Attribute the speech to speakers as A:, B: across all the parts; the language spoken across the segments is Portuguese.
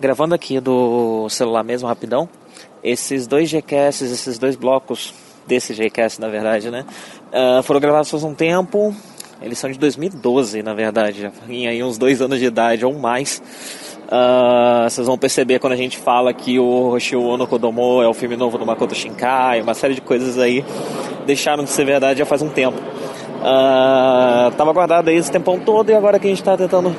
A: gravando aqui do celular mesmo, rapidão. Esses dois GCasts, esses dois blocos desse GCast, na verdade, né? Uh, foram gravados faz um tempo. Eles são de 2012, na verdade. Já tem aí uns dois anos de idade ou mais. Uh, vocês vão perceber quando a gente fala que o Hoshio no Kodomo é o filme novo do Makoto Shinkai, uma série de coisas aí deixaram de ser verdade já faz um tempo. Uh, tava guardado aí esse tempão todo e agora que a gente está tentando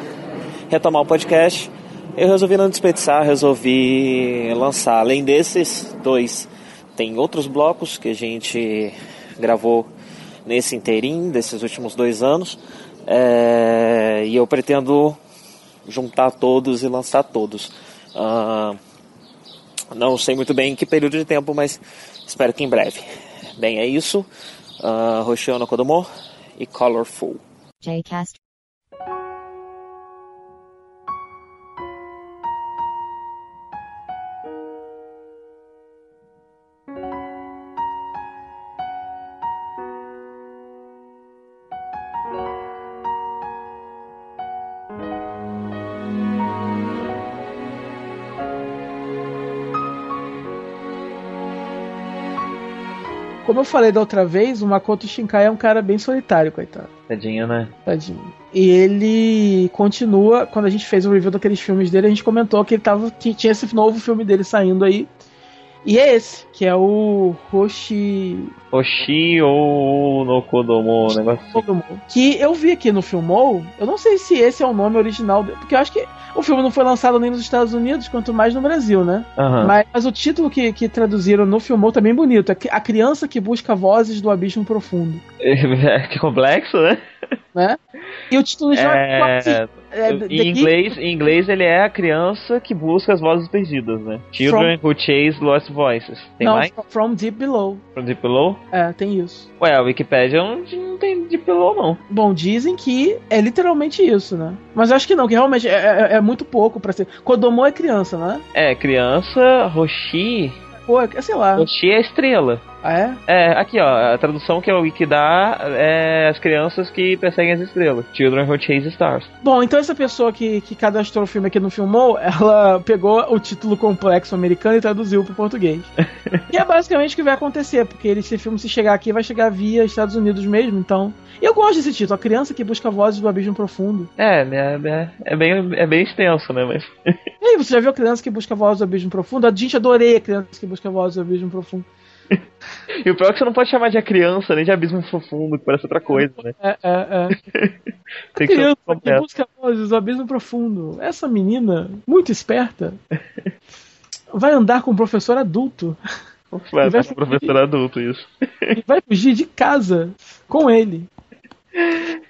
A: retomar o podcast, eu resolvi não desperdiçar, resolvi lançar. Além desses dois, tem outros blocos que a gente gravou nesse inteirinho desses últimos dois anos. É, e eu pretendo juntar todos e lançar todos. Uh, não sei muito bem em que período de tempo, mas espero que em breve. Bem, é isso. Uh, Roshio no Kodomo e Colorful. Jcast
B: Como eu falei da outra vez, o Makoto Shinkai é um cara bem solitário, coitado.
A: Tadinho, né?
B: Tadinho. E ele continua, quando a gente fez o review daqueles filmes dele, a gente comentou que ele tava, que tinha esse novo filme dele saindo aí. E é esse, que é o Hoshi.
A: Hoshi ou no Kodomo, negócio
B: assim. Que eu vi aqui no Filmou, eu não sei se esse é o nome original, porque eu acho que o filme não foi lançado nem nos Estados Unidos, quanto mais no Brasil, né? Uhum. Mas, mas, o título que, que traduziram no Filmou tá bem bonito. É A Criança que Busca Vozes do Abismo Profundo.
A: É, que complexo, né?
B: Né? E o título já
A: é... é, em, inglês, em inglês ele é a criança que busca as vozes perdidas, né? Children from... who chase lost voices. Tem
B: não,
A: mais?
B: From Deep Below.
A: From Deep Below?
B: É, tem isso.
A: Ué, a Wikipedia não, não tem Deep Below, não.
B: Bom, dizem que é literalmente isso, né? Mas eu acho que não, que realmente é, é, é muito pouco para ser. Kodomo é criança, né?
A: É, criança, Roshi.
B: Pô, é, sei lá.
A: Roshi é estrela.
B: Ah, é?
A: É, aqui ó, a tradução que é o Wiki dá é as crianças que perseguem as estrelas. Children Who Chase Stars.
B: Bom, então essa pessoa que, que cadastrou o filme aqui não filmou, ela pegou o título complexo americano e traduziu pro português. e é basicamente o que vai acontecer, porque esse filme, se chegar aqui, vai chegar via Estados Unidos mesmo, então. Eu gosto desse título, A Criança que Busca Vozes do Abismo Profundo.
A: É, é, é, é bem, é bem extenso, né? Mas...
B: e aí, você já viu A Criança que Busca Vozes do Abismo Profundo? A gente adorei A Criança que Busca Vozes do Abismo Profundo.
A: E o pior é que você não pode chamar de a criança, nem de abismo profundo, que parece outra coisa, né?
B: É, é, é. Tem que criança que busca vozes, o abismo profundo. Essa menina, muito esperta, vai andar com um professor adulto.
A: Vai, vai com um professor adulto, isso.
B: E vai fugir de casa com ele.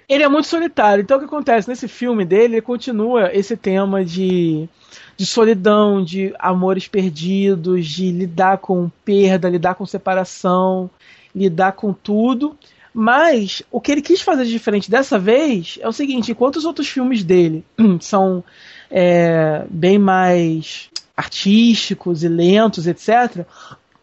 B: Ele é muito solitário. Então o que acontece? Nesse filme dele, ele continua esse tema de de solidão, de amores perdidos, de lidar com perda, lidar com separação, lidar com tudo. Mas o que ele quis fazer de diferente dessa vez é o seguinte: enquanto os outros filmes dele são é, bem mais artísticos e lentos, etc.,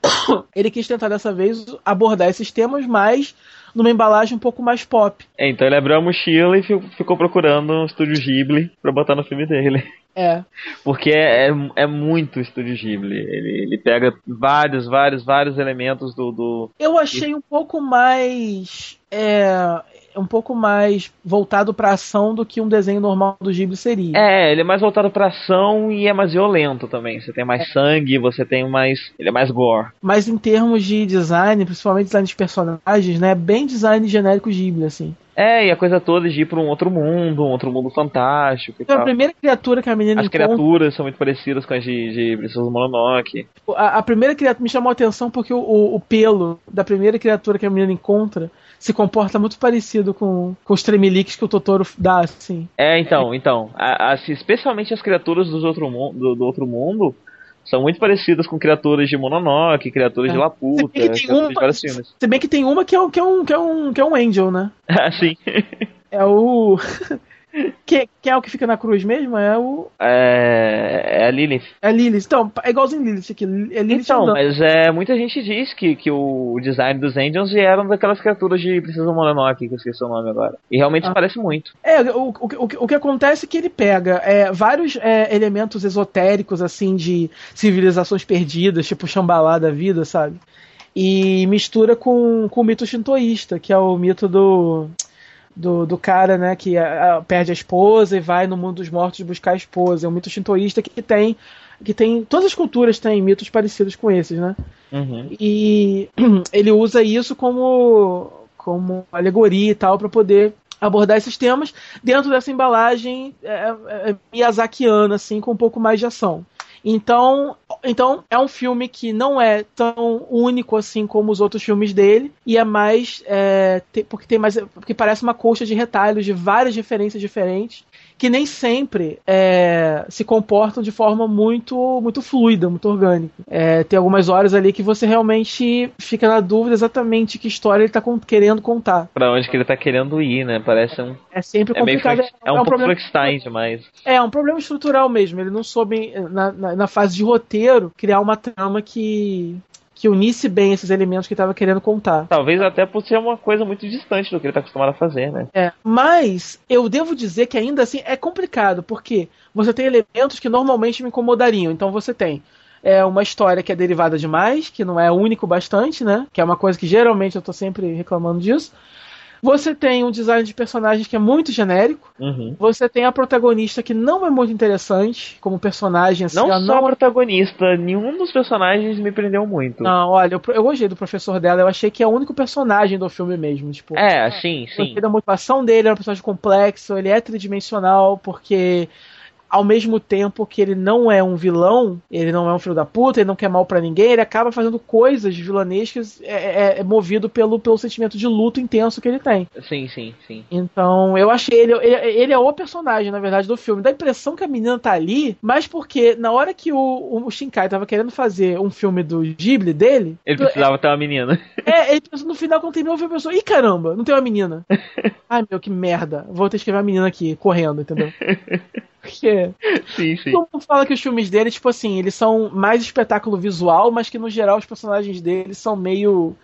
B: ele quis tentar dessa vez abordar esses temas mais numa embalagem um pouco mais pop.
A: É, então ele abriu a mochila e ficou procurando um estúdio Ghibli pra botar no filme dele.
B: É.
A: Porque é, é, é muito estúdio Ghibli. Ele, ele pega vários, vários, vários elementos do. do...
B: Eu achei um pouco mais. É, um pouco mais voltado para ação do que um desenho normal do Ghibli seria.
A: É, ele é mais voltado para ação e é mais violento também. Você tem mais é. sangue, você tem mais, ele é mais gore.
B: Mas em termos de design, principalmente design de personagens, né, bem design genérico Ghibli assim.
A: É, e a coisa toda de ir pra um outro mundo, um outro mundo fantástico.
B: Então, a primeira criatura que a menina
A: As encontra... criaturas são muito parecidas com as de, de Princesa Mononoke.
B: A, a, primeira criatura me chamou a atenção porque o, o, o, pelo da primeira criatura que a menina encontra se comporta muito parecido com, com os tremeliques que o Totoro dá, assim.
A: É, então, então. A, especialmente as criaturas dos outro, do, do outro mundo são muito parecidas com criaturas de Mononoke, criaturas é. de Laputa,
B: se uma, de vários filmes. Se bem que tem uma que é, que é, um, que é, um, que é um Angel, né?
A: Ah, sim.
B: É o. Que, que é o que fica na cruz mesmo? É o.
A: É, é a Lilith.
B: É Lilith. Então, é igualzinho Lilith aqui. É Lilith
A: Então,
B: andando.
A: mas é, muita gente diz que, que o design dos Angels vieram daquelas criaturas de Princesa Mononoke, que eu esqueci o nome agora. E realmente
B: Ah.
A: parece muito.
B: É, o, o, o, que- o que acontece é que ele pega é, vários é, elementos esotéricos, assim, de civilizações perdidas, tipo Shambhala da vida, sabe? E mistura com, com o mito shintoísta, que é o mito do, do, do cara, né, que ah, perde a esposa e vai no mundo dos mortos buscar a esposa. É um mito shintoísta que tem. Que tem. Todas as culturas têm mitos parecidos com esses, né?
A: Uhum.
B: e ele usa isso como como alegoria e tal para poder abordar esses temas dentro dessa embalagem é, é, miyazakiana assim com um pouco mais de ação então então é um filme que não é tão único assim como os outros filmes dele e é mais é, porque tem mais porque parece uma colcha de retalhos de várias referências diferentes que nem sempre é, se comportam de forma muito muito fluida, muito orgânica. É, tem algumas horas ali que você realmente fica na dúvida exatamente que história ele está querendo contar.
A: Pra onde que ele tá querendo ir, né? Parece um.
B: É sempre
A: É meio
B: complicado.
A: Frank- é um, pouco
B: problema,
A: Frankenstein demais.
B: é um problema estrutural mesmo. Ele não soube, na, na, na fase de roteiro, criar uma trama que, que unisse bem esses elementos que estava querendo contar.
A: Talvez até por ser uma coisa muito distante do que ele tá acostumado a fazer, né?
B: É, mas eu devo dizer que ainda assim é complicado, porque você tem elementos que normalmente me incomodariam. Então você tem é, uma história que é derivada demais, que não é único bastante, né? Que é uma coisa que geralmente eu tô sempre reclamando disso. Você tem um design de personagens que é muito genérico.
A: Uhum.
B: Você tem a protagonista que não é muito interessante como personagem. Assim,
A: Não só
B: não
A: a protagonista, nenhum dos personagens me prendeu muito.
B: Não, olha, eu, eu gostei do professor dela. Eu achei que é o único personagem do filme mesmo. Tipo,
A: É, sim, sim.
B: Da motivação dele, é um personagem complexo, ele é tridimensional, porque ao mesmo tempo que ele não é um vilão, ele não é um filho da puta, ele não quer mal pra ninguém, ele acaba fazendo coisas vilanescas é, é- é movido pelo, pelo sentimento de luto intenso que ele tem.
A: Sim, sim, sim.
B: Então, eu achei ele, ele. ele é o personagem, na verdade, do filme. Dá a impressão que a menina tá ali, mas porque na hora que o, o Shinkai tava querendo fazer um filme do Ghibli dele.
A: Ele precisava ter uma menina.
B: É, ele pensou no final, quando terminou, o filme pensou: ih, caramba, não tem uma menina. Ai, meu, que merda. Vou ter que escrever uma menina aqui, correndo, entendeu? Porque
A: sim, sim.
B: todo mundo fala que os filmes dele, tipo assim, eles são mais espetáculo visual, mas que no geral os personagens dele são meio.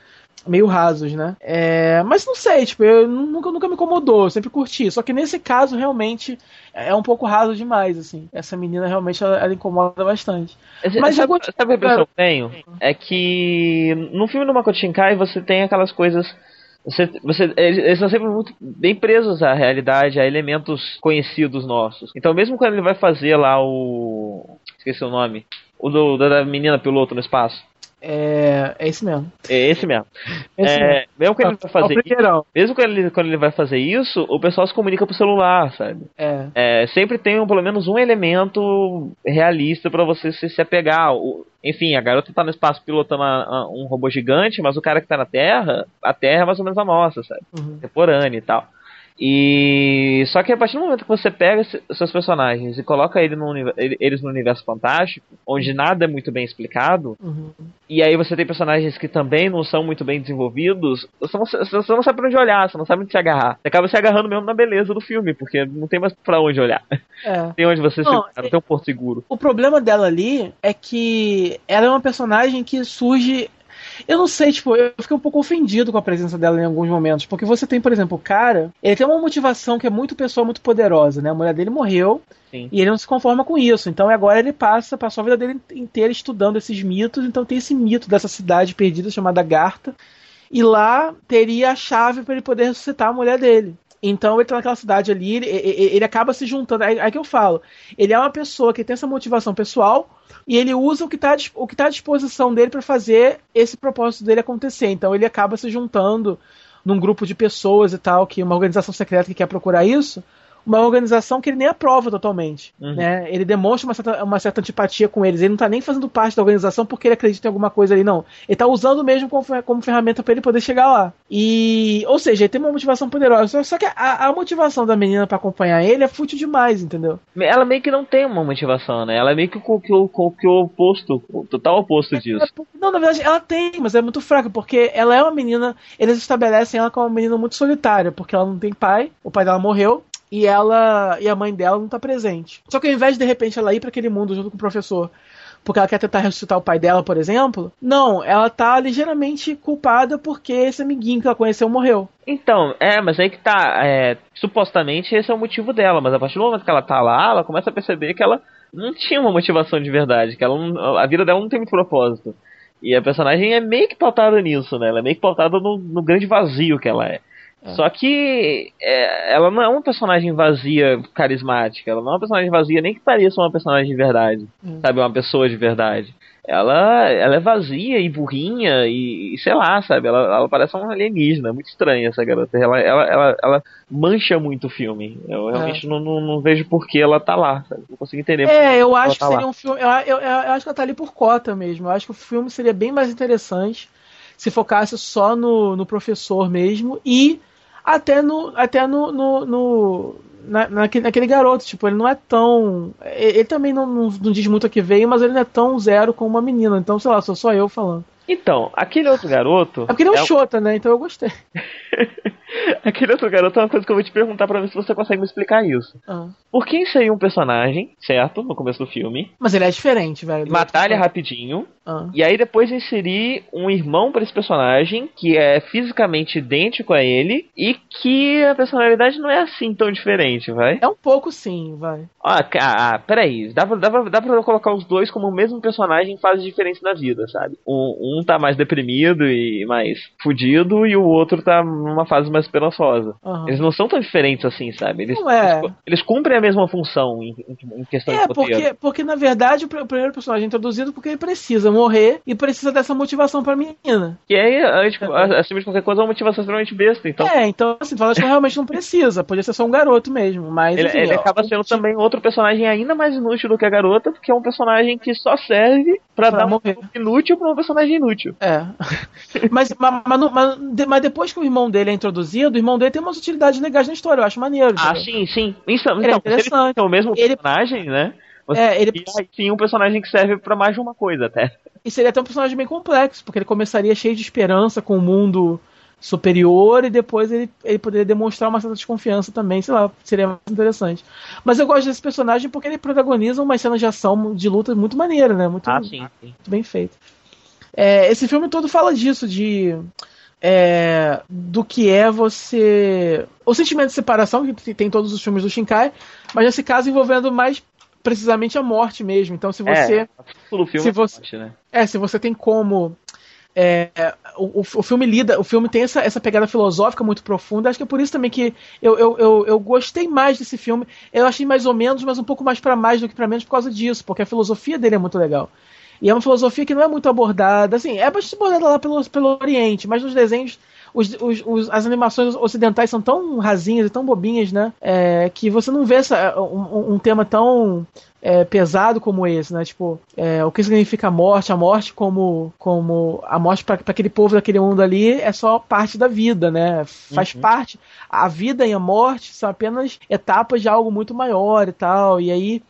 B: Meio rasos, né? É, mas não sei, tipo, eu nunca, nunca me incomodou, eu sempre curti. Só que nesse caso, realmente, é um pouco raso demais, assim. Essa menina realmente ela, ela incomoda bastante. Mas
A: sabe, sabe a impressão que eu tenho? É que no filme do Makoto Shinkai você tem aquelas coisas. Você, você, eles estão sempre muito bem presos à realidade, a elementos conhecidos nossos. Então, mesmo quando ele vai fazer lá o. Esqueci o nome. O do, da menina piloto no espaço.
B: É, é isso mesmo.
A: É esse mesmo.
B: É esse mesmo.
A: É, mesmo quando ele vai
B: É
A: fazer isso,
B: primeirão.
A: mesmo quando ele, quando ele vai fazer isso, o pessoal se comunica por celular, sabe?
B: É.
A: É, sempre tem um, pelo menos um elemento realista pra você se, se apegar. O- enfim, a garota tá no espaço pilotando a- a- um robô gigante, mas o cara que tá na Terra, a Terra é mais ou menos a nossa, sabe?
B: Uhum.
A: Contemporânea e tal. E só que a partir do momento que você pega seus personagens e coloca ele no eles no universo fantástico, onde nada é muito bem explicado,
B: Uhum.
A: e aí você tem personagens que também não são muito bem desenvolvidos, você não, você não sabe pra onde olhar, você não sabe onde se agarrar. Você acaba se agarrando mesmo na beleza do filme, porque não tem mais pra onde olhar.
B: É.
A: Tem onde você
B: Não,
A: se não tem um porto seguro.
B: O problema dela ali é que ela é uma personagem que surge. Eu não sei, tipo, eu fiquei um pouco ofendido com a presença dela em alguns momentos. Porque você tem, por exemplo, o cara, ele tem uma motivação que é muito pessoal, muito poderosa, né? A mulher dele morreu
A: Sim.
B: e ele não se conforma com isso. Então agora ele passa, passou a vida dele inteira estudando esses mitos. Então tem esse mito dessa cidade perdida chamada Garta. E lá teria a chave para ele poder ressuscitar a mulher dele. Então ele tá naquela cidade ali, ele, ele- ele acaba se juntando. Aí, aí que eu falo. Ele é uma pessoa que tem essa motivação pessoal e ele usa o que está o que tá à disposição dele para fazer esse propósito dele acontecer. Então ele acaba se juntando num grupo de pessoas e tal, que uma organização secreta que quer procurar isso, uma organização que ele nem aprova totalmente.
A: Uhum.
B: Né? Ele demonstra uma certa, uma certa antipatia com eles. Ele não tá nem fazendo parte da organização porque ele acredita em alguma coisa ali, não. Ele tá usando mesmo como, como ferramenta para ele poder chegar lá. E, ou seja, ele tem uma motivação poderosa. Só, que a, a motivação da menina para acompanhar ele é fútil demais, entendeu?
A: Ela meio que não tem uma motivação, né? Ela é meio que o, que o, que o oposto, o total oposto disso.
B: Não, na verdade, ela tem, mas é muito fraca, porque ela é uma menina. Eles estabelecem ela como uma menina muito solitária, porque ela não tem pai, o pai dela morreu. E ela e a mãe dela não tá presente. Só que ao invés de de repente ela ir para aquele mundo junto com o professor, porque ela quer tentar ressuscitar o pai dela, por exemplo, não, ela tá ligeiramente culpada porque esse amiguinho que ela conheceu morreu.
A: Então, é, mas aí que tá. É, supostamente esse é o motivo dela, mas a partir do momento que ela tá lá, ela começa a perceber que ela não tinha uma motivação de verdade, que ela não, a vida dela não tem muito propósito. E a personagem é meio que pautada nisso, né? Ela é meio que pautada no, no grande vazio que ela é. É. Só que é, ela não é uma personagem vazia, carismática. Ela não é uma personagem vazia, nem que pareça uma personagem de verdade. Hum. Sabe? Uma pessoa de verdade. Ela, ela é vazia e burrinha e, e sei lá, sabe? Ela, ela parece um alienígena. Muito estranha essa garota. Ela, ela, ela, ela mancha muito o filme. Eu realmente é. não, não, não, vejo por que ela tá lá. Sabe? Não consigo entender.
B: É, eu acho tá que seria lá. um filme. Eu, eu, eu, eu acho que ela tá ali por cota mesmo. Eu acho que o filme seria bem mais interessante se focasse só no, no professor mesmo e até no. Até no. no, no na, naquele, naquele, garoto, tipo, ele não é tão. Ele, também não, não, não, diz muito a que veio, mas ele não é tão zero como uma menina. Então, sei lá, sou só eu falando.
A: Então, aquele outro garoto. É
B: porque ele é um é... chota, né? Então eu gostei.
A: aquele outro garoto é uma coisa que eu vou te perguntar pra ver se você consegue me explicar isso. Ah. Por que inserir um personagem, certo? No começo do filme.
B: Mas ele é diferente, velho.
A: Matar ele rapidinho. Ah. E aí depois inserir um irmão para esse personagem que é fisicamente idêntico a ele e que a personalidade não é assim tão diferente, vai?
B: É um pouco sim, vai.
A: Ah, ah peraí. Dá pra, dá, pra, dá pra colocar os dois como o mesmo personagem em fases diferentes da vida, sabe? Um, um tá mais deprimido e mais fudido e o outro tá numa fase mais esperançosa. Uhum. Eles não são tão diferentes assim, sabe? Eles, não é. eles, eles cumprem a mesma função em, em questão
B: é,
A: de
B: roteiro. Porque, porque na verdade o primeiro personagem é introduzido porque ele precisa morrer e precisa dessa motivação pra menina.
A: E aí, tipo, acima de qualquer coisa, é uma motivação extremamente besta, então.
B: É, então, assim, tu que realmente não precisa. Podia ser só um garoto mesmo, mas.
A: Ele,
B: enfim,
A: ele acaba sendo também outro personagem ainda mais inútil do que a garota, porque é um personagem que só serve pra, pra dar morrer. um inútil pra um personagem inútil.
B: É. mas, mas, mas, mas, depois que o irmão dele é introduzido, o irmão dele tem umas utilidades legais na história, eu acho maneiro.
A: Ah, sim, sim. Isso, então, é interessante. Ele é o mesmo personagem, ele... né? Você é, ele... sim um personagem que serve para mais de uma coisa até.
B: E seria até um personagem bem complexo, porque ele começaria cheio de esperança com o mundo superior e depois ele, ele poderia demonstrar uma certa desconfiança também, sei lá, seria muito interessante. Mas eu gosto desse personagem porque ele protagoniza uma cena de ação de luta muito maneira, né? Muito,
A: ah, sim, sim.
B: muito bem feito. É, esse filme todo fala disso, de é, do que é você. O sentimento de separação, que tem todos os filmes do Shinkai, mas nesse caso envolvendo mais precisamente a morte mesmo. Então, se você. É,
A: filme
B: se você, morte, né? É, se você tem como. É, o, o filme lida, o filme tem essa, essa pegada filosófica muito profunda. Acho que é por isso também que eu, eu, eu, eu gostei mais desse filme. Eu achei mais ou menos, mas um pouco mais para mais do que para menos por causa disso, porque a filosofia dele é muito legal. E é uma filosofia que não é muito abordada, assim, é bastante abordada lá pelo, pelo Oriente, mas nos desenhos os, os, os, as animações ocidentais são tão rasinhas e tão bobinhas, né? É, que você não vê essa, um, um tema tão é, pesado como esse, né? Tipo, é, o que significa a morte? A morte como, como a morte para aquele povo daquele mundo ali é só parte da vida, né? Faz uhum. parte. A vida e a morte são apenas etapas de algo muito maior e tal. E aí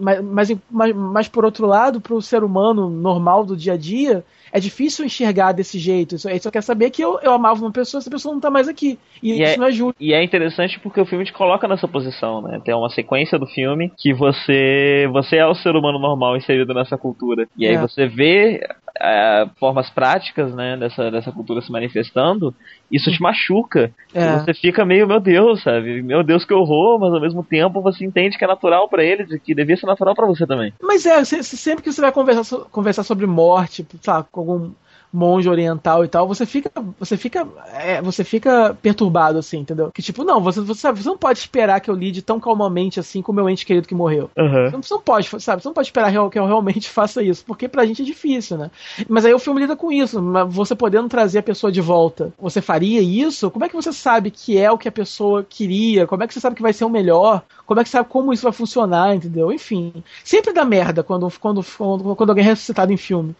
B: mas, mas, mas, mas, por outro lado, para o ser humano normal do dia a dia, é difícil enxergar desse jeito. Ele só quer saber que eu, eu amava uma pessoa, essa pessoa não está mais aqui. E, e isso é, não é justo.
A: E é interessante porque o filme te coloca nessa posição, né? Tem uma sequência do filme que você você é o ser humano normal inserido nessa cultura. E aí é. você vê é, formas práticas, né, dessa, dessa cultura se manifestando, isso te machuca. É. Você fica meio, meu Deus, sabe? Meu Deus, que horror, mas ao mesmo tempo você entende que é natural para eles e que devia ser natural para você também.
B: Mas é, sempre que você vai conversar, conversar sobre morte, sabe, com algum monge oriental e tal, você fica, você fica, é, você fica perturbado assim, entendeu? Que tipo, não, você, você, sabe, você não pode esperar que eu lide tão calmamente assim com o meu ente querido que morreu.
A: Uhum.
B: Você, não, você não pode, sabe? Você não pode esperar que eu realmente faça isso, porque pra gente é difícil, né? Mas aí o filme lida com isso, você podendo trazer a pessoa de volta, você faria isso? Como é que você sabe que é o que a pessoa queria? Como é que você sabe que vai ser o melhor? Como é que você sabe como isso vai funcionar, entendeu? Enfim, sempre dá merda quando, quando, quando, quando alguém é ressuscitado em filme.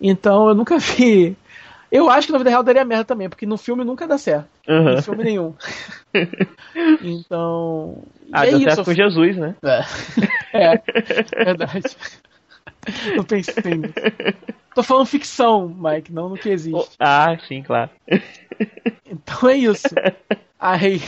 B: Então eu nunca vi. Eu acho que na vida real daria merda também, porque no filme nunca dá certo. Uhum. No filme nenhum. então.
A: Ah, é deu certo com Jesus, né?
B: É. é, verdade. Não pensei nisso. Tô falando ficção, Mike, não no que existe.
A: Ah, sim, claro.
B: Então é isso. Aí.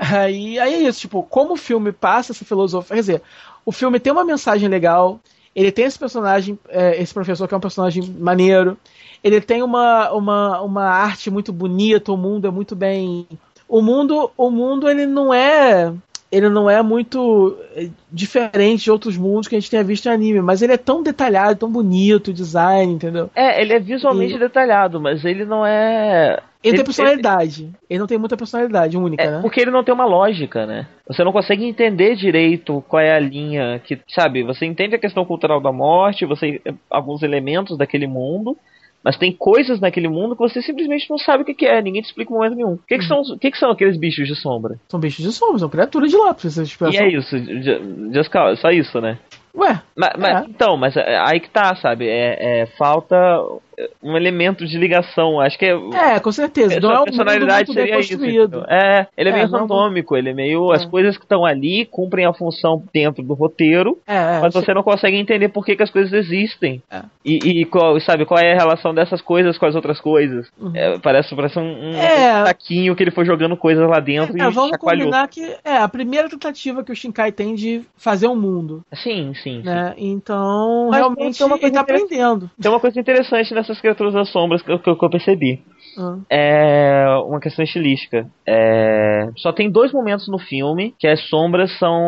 B: Aí, aí é isso, tipo, como o filme passa essa filosofia. Quer dizer, o filme tem uma mensagem legal, ele tem esse personagem, é, esse professor que é um personagem maneiro, ele tem uma, uma, uma arte muito bonita, o mundo é muito bem. O mundo, o mundo ele não é ele não é muito é, diferente de outros mundos que a gente tenha visto em anime, mas ele é tão detalhado, tão bonito, o design, entendeu?
A: É, ele é visualmente e... detalhado, mas ele não é.
B: Ele, tem personalidade. Ele... não tem muita personalidade única,
A: é,
B: né?
A: Porque ele não tem uma lógica, né? Você não consegue entender direito qual é a linha que, sabe? Você entende a questão cultural da morte, você alguns elementos daquele mundo, mas tem coisas naquele mundo que você simplesmente não sabe o que, é, ninguém te explica em momento nenhum. O que, que, são, o que, que são aqueles bichos de sombra?
B: São bichos de sombra, são criaturas de lá. Você
A: e é isso, just, só isso, né?
B: Ué.
A: Mas, mas, é. Então, mas é, aí que tá, sabe? É, é, falta um elemento de ligação. Acho que é.
B: É, com certeza.
A: Não é personalidade seria isso. É, ele é, é meio randômico, ele é meio. As é. coisas que estão ali cumprem a função dentro do roteiro, é, mas você não consegue entender por que, que as coisas existem. E, e, qual, sabe, qual é a relação dessas coisas com as outras coisas. Uhum. parece, parece um, um saquinho que ele foi jogando coisas lá dentro
B: e vamos chacoalhou. combinar que é a primeira tentativa que o Shinkai tem de fazer um mundo.
A: Sim, sim.
B: Né? sim. Então, mas realmente ele tá aprendendo.
A: Tem uma coisa interessante nessa essas criaturas das sombras que, que, que eu percebi. Uhum. É uma questão estilística. É... Só tem dois momentos no filme que as sombras são.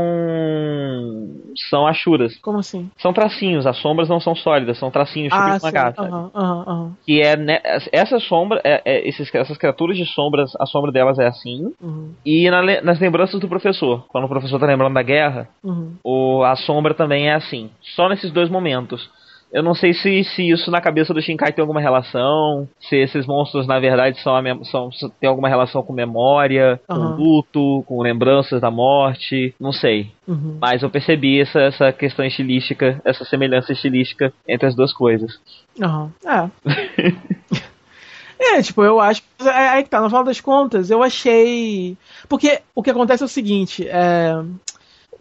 A: são achuras.
B: Como assim?
A: São tracinhos, as sombras não são sólidas, são tracinhos
B: ah, tipo uma Uhum, uhum,
A: que é. Ne... essa sombra, é, é, esses, essas criaturas de sombras, a sombra delas é assim.
B: Uhum.
A: E na, nas lembranças do professor, quando o professor tá lembrando da guerra,
B: uhum.
A: o, a sombra também é assim. Só nesses dois momentos. Eu não sei se, se isso na cabeça do Shinkai tem alguma relação, se esses monstros na verdade são, são tem alguma relação com memória, uhum. com luto, com lembranças da morte, não sei.
B: Uhum.
A: Mas eu percebi essa, essa questão estilística, essa semelhança estilística entre as duas coisas.
B: Uhum. É. É, tipo, eu acho. É, aí que tá, no final das contas, eu achei. Porque o que acontece é o seguinte: é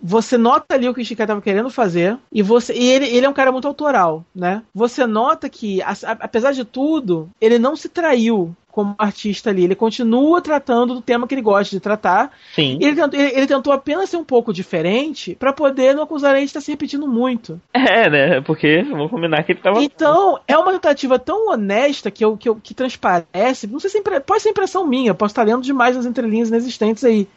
B: você nota ali o que o Shikai estava querendo fazer e você e ele, ele é um cara muito autoral, né? Você nota que a, a, apesar de tudo, ele não se traiu como artista ali. Ele continua tratando do tema que ele gosta de tratar.
A: Sim.
B: Ele tentou, ele, ele tentou apenas ser um pouco diferente para poder não acusar ele de estar se repetindo muito.
A: É, né? Porque vamos combinar que ele tava.
B: Então, é uma tentativa tão honesta que, eu, que, eu, que transparece. Não sei se é pode ser impressão minha, posso estar lendo demais nas entrelinhas inexistentes aí.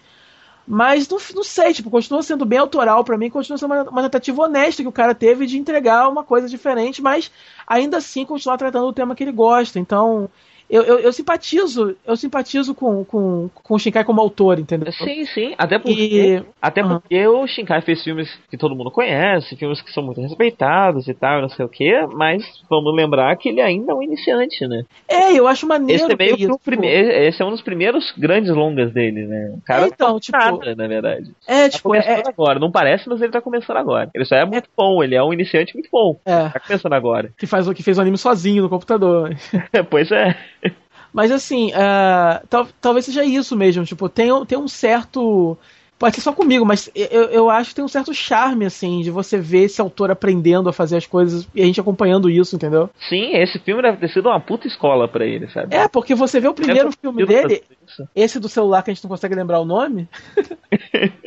B: Mas não, não sei, tipo, continua sendo bem autoral para mim, continua sendo uma, uma, tentativa honesta que o cara teve de entregar uma coisa diferente, mas ainda assim continuar tratando o tema que ele gosta. Então, eu, eu, eu, simpatizo, eu simpatizo com, com, com o Shinkai como autor, entendeu?
A: Sim, sim. Até porque, e... até uhum. porque o Shinkai fez filmes que todo mundo conhece, filmes que são muito respeitados e tal, não sei o que, mas vamos lembrar que ele ainda é um iniciante, né?
B: É, eu acho maneiro.
A: Esse é meio que o primeiro, esse é um dos primeiros grandes longas dele, né? O cara
B: é, então, tipo,
A: nada, na verdade.
B: É,
A: tá
B: tipo,
A: começando
B: é...
A: agora. Não parece, mas ele tá começando agora. Ele só é muito é... bom, ele é um iniciante muito bom.
B: É.
A: Tá começando agora.
B: Que faz o que fez o anime sozinho no computador.
A: pois é.
B: Mas assim, uh, tal, talvez seja isso mesmo. Tipo, tem, tem um certo. Pode ser só comigo, mas eu, eu acho que tem um certo charme, assim, de você ver esse autor aprendendo a fazer as coisas e a gente acompanhando isso, entendeu?
A: Sim, esse filme deve ter sido uma puta escola para ele, sabe?
B: É, porque você vê o primeiro filme dele, esse do celular que a gente não consegue lembrar o nome.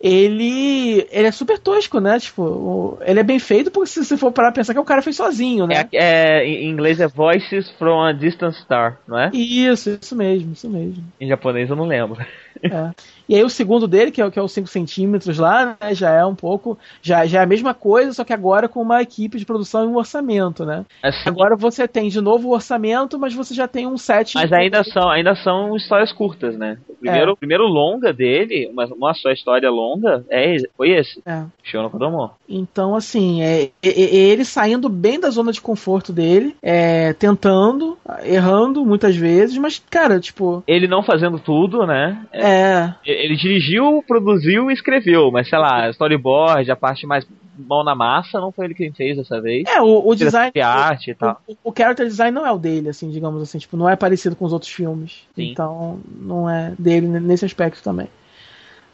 B: ele, ele é super tosco, né? Tipo, ele é bem feito porque se você for parar pensar que o cara fez sozinho, né?
A: É, é, em inglês é Voices from a Distant Star, não é?
B: Isso, isso mesmo, isso mesmo.
A: Em japonês eu não lembro.
B: É. E aí o segundo dele, que é, que é os 5 centímetros lá, né, já é um pouco. Já, já é a mesma coisa, só que agora com uma equipe de produção e um orçamento, né?
A: Assim,
B: agora você tem de novo o orçamento, mas você já tem um set.
A: Mas ainda são, ainda são histórias curtas, né? O primeiro, é. primeiro longa dele, uma, uma só história longa, é, foi esse.
B: É.
A: Show no Kodomo.
B: Então, assim, é, é, é, ele saindo bem da zona de conforto dele, é, tentando, errando muitas vezes, mas, cara, tipo.
A: Ele não fazendo tudo, né?
B: É.
A: Ele dirigiu, produziu e escreveu, mas sei lá, storyboard, a parte mais mão na massa, não foi ele quem fez dessa vez.
B: É, o, o design.
A: De arte e tal.
B: O, o, character design não é o dele, assim, digamos assim, tipo, não é parecido com os outros filmes.
A: Sim.
B: Então, não é dele nesse aspecto também.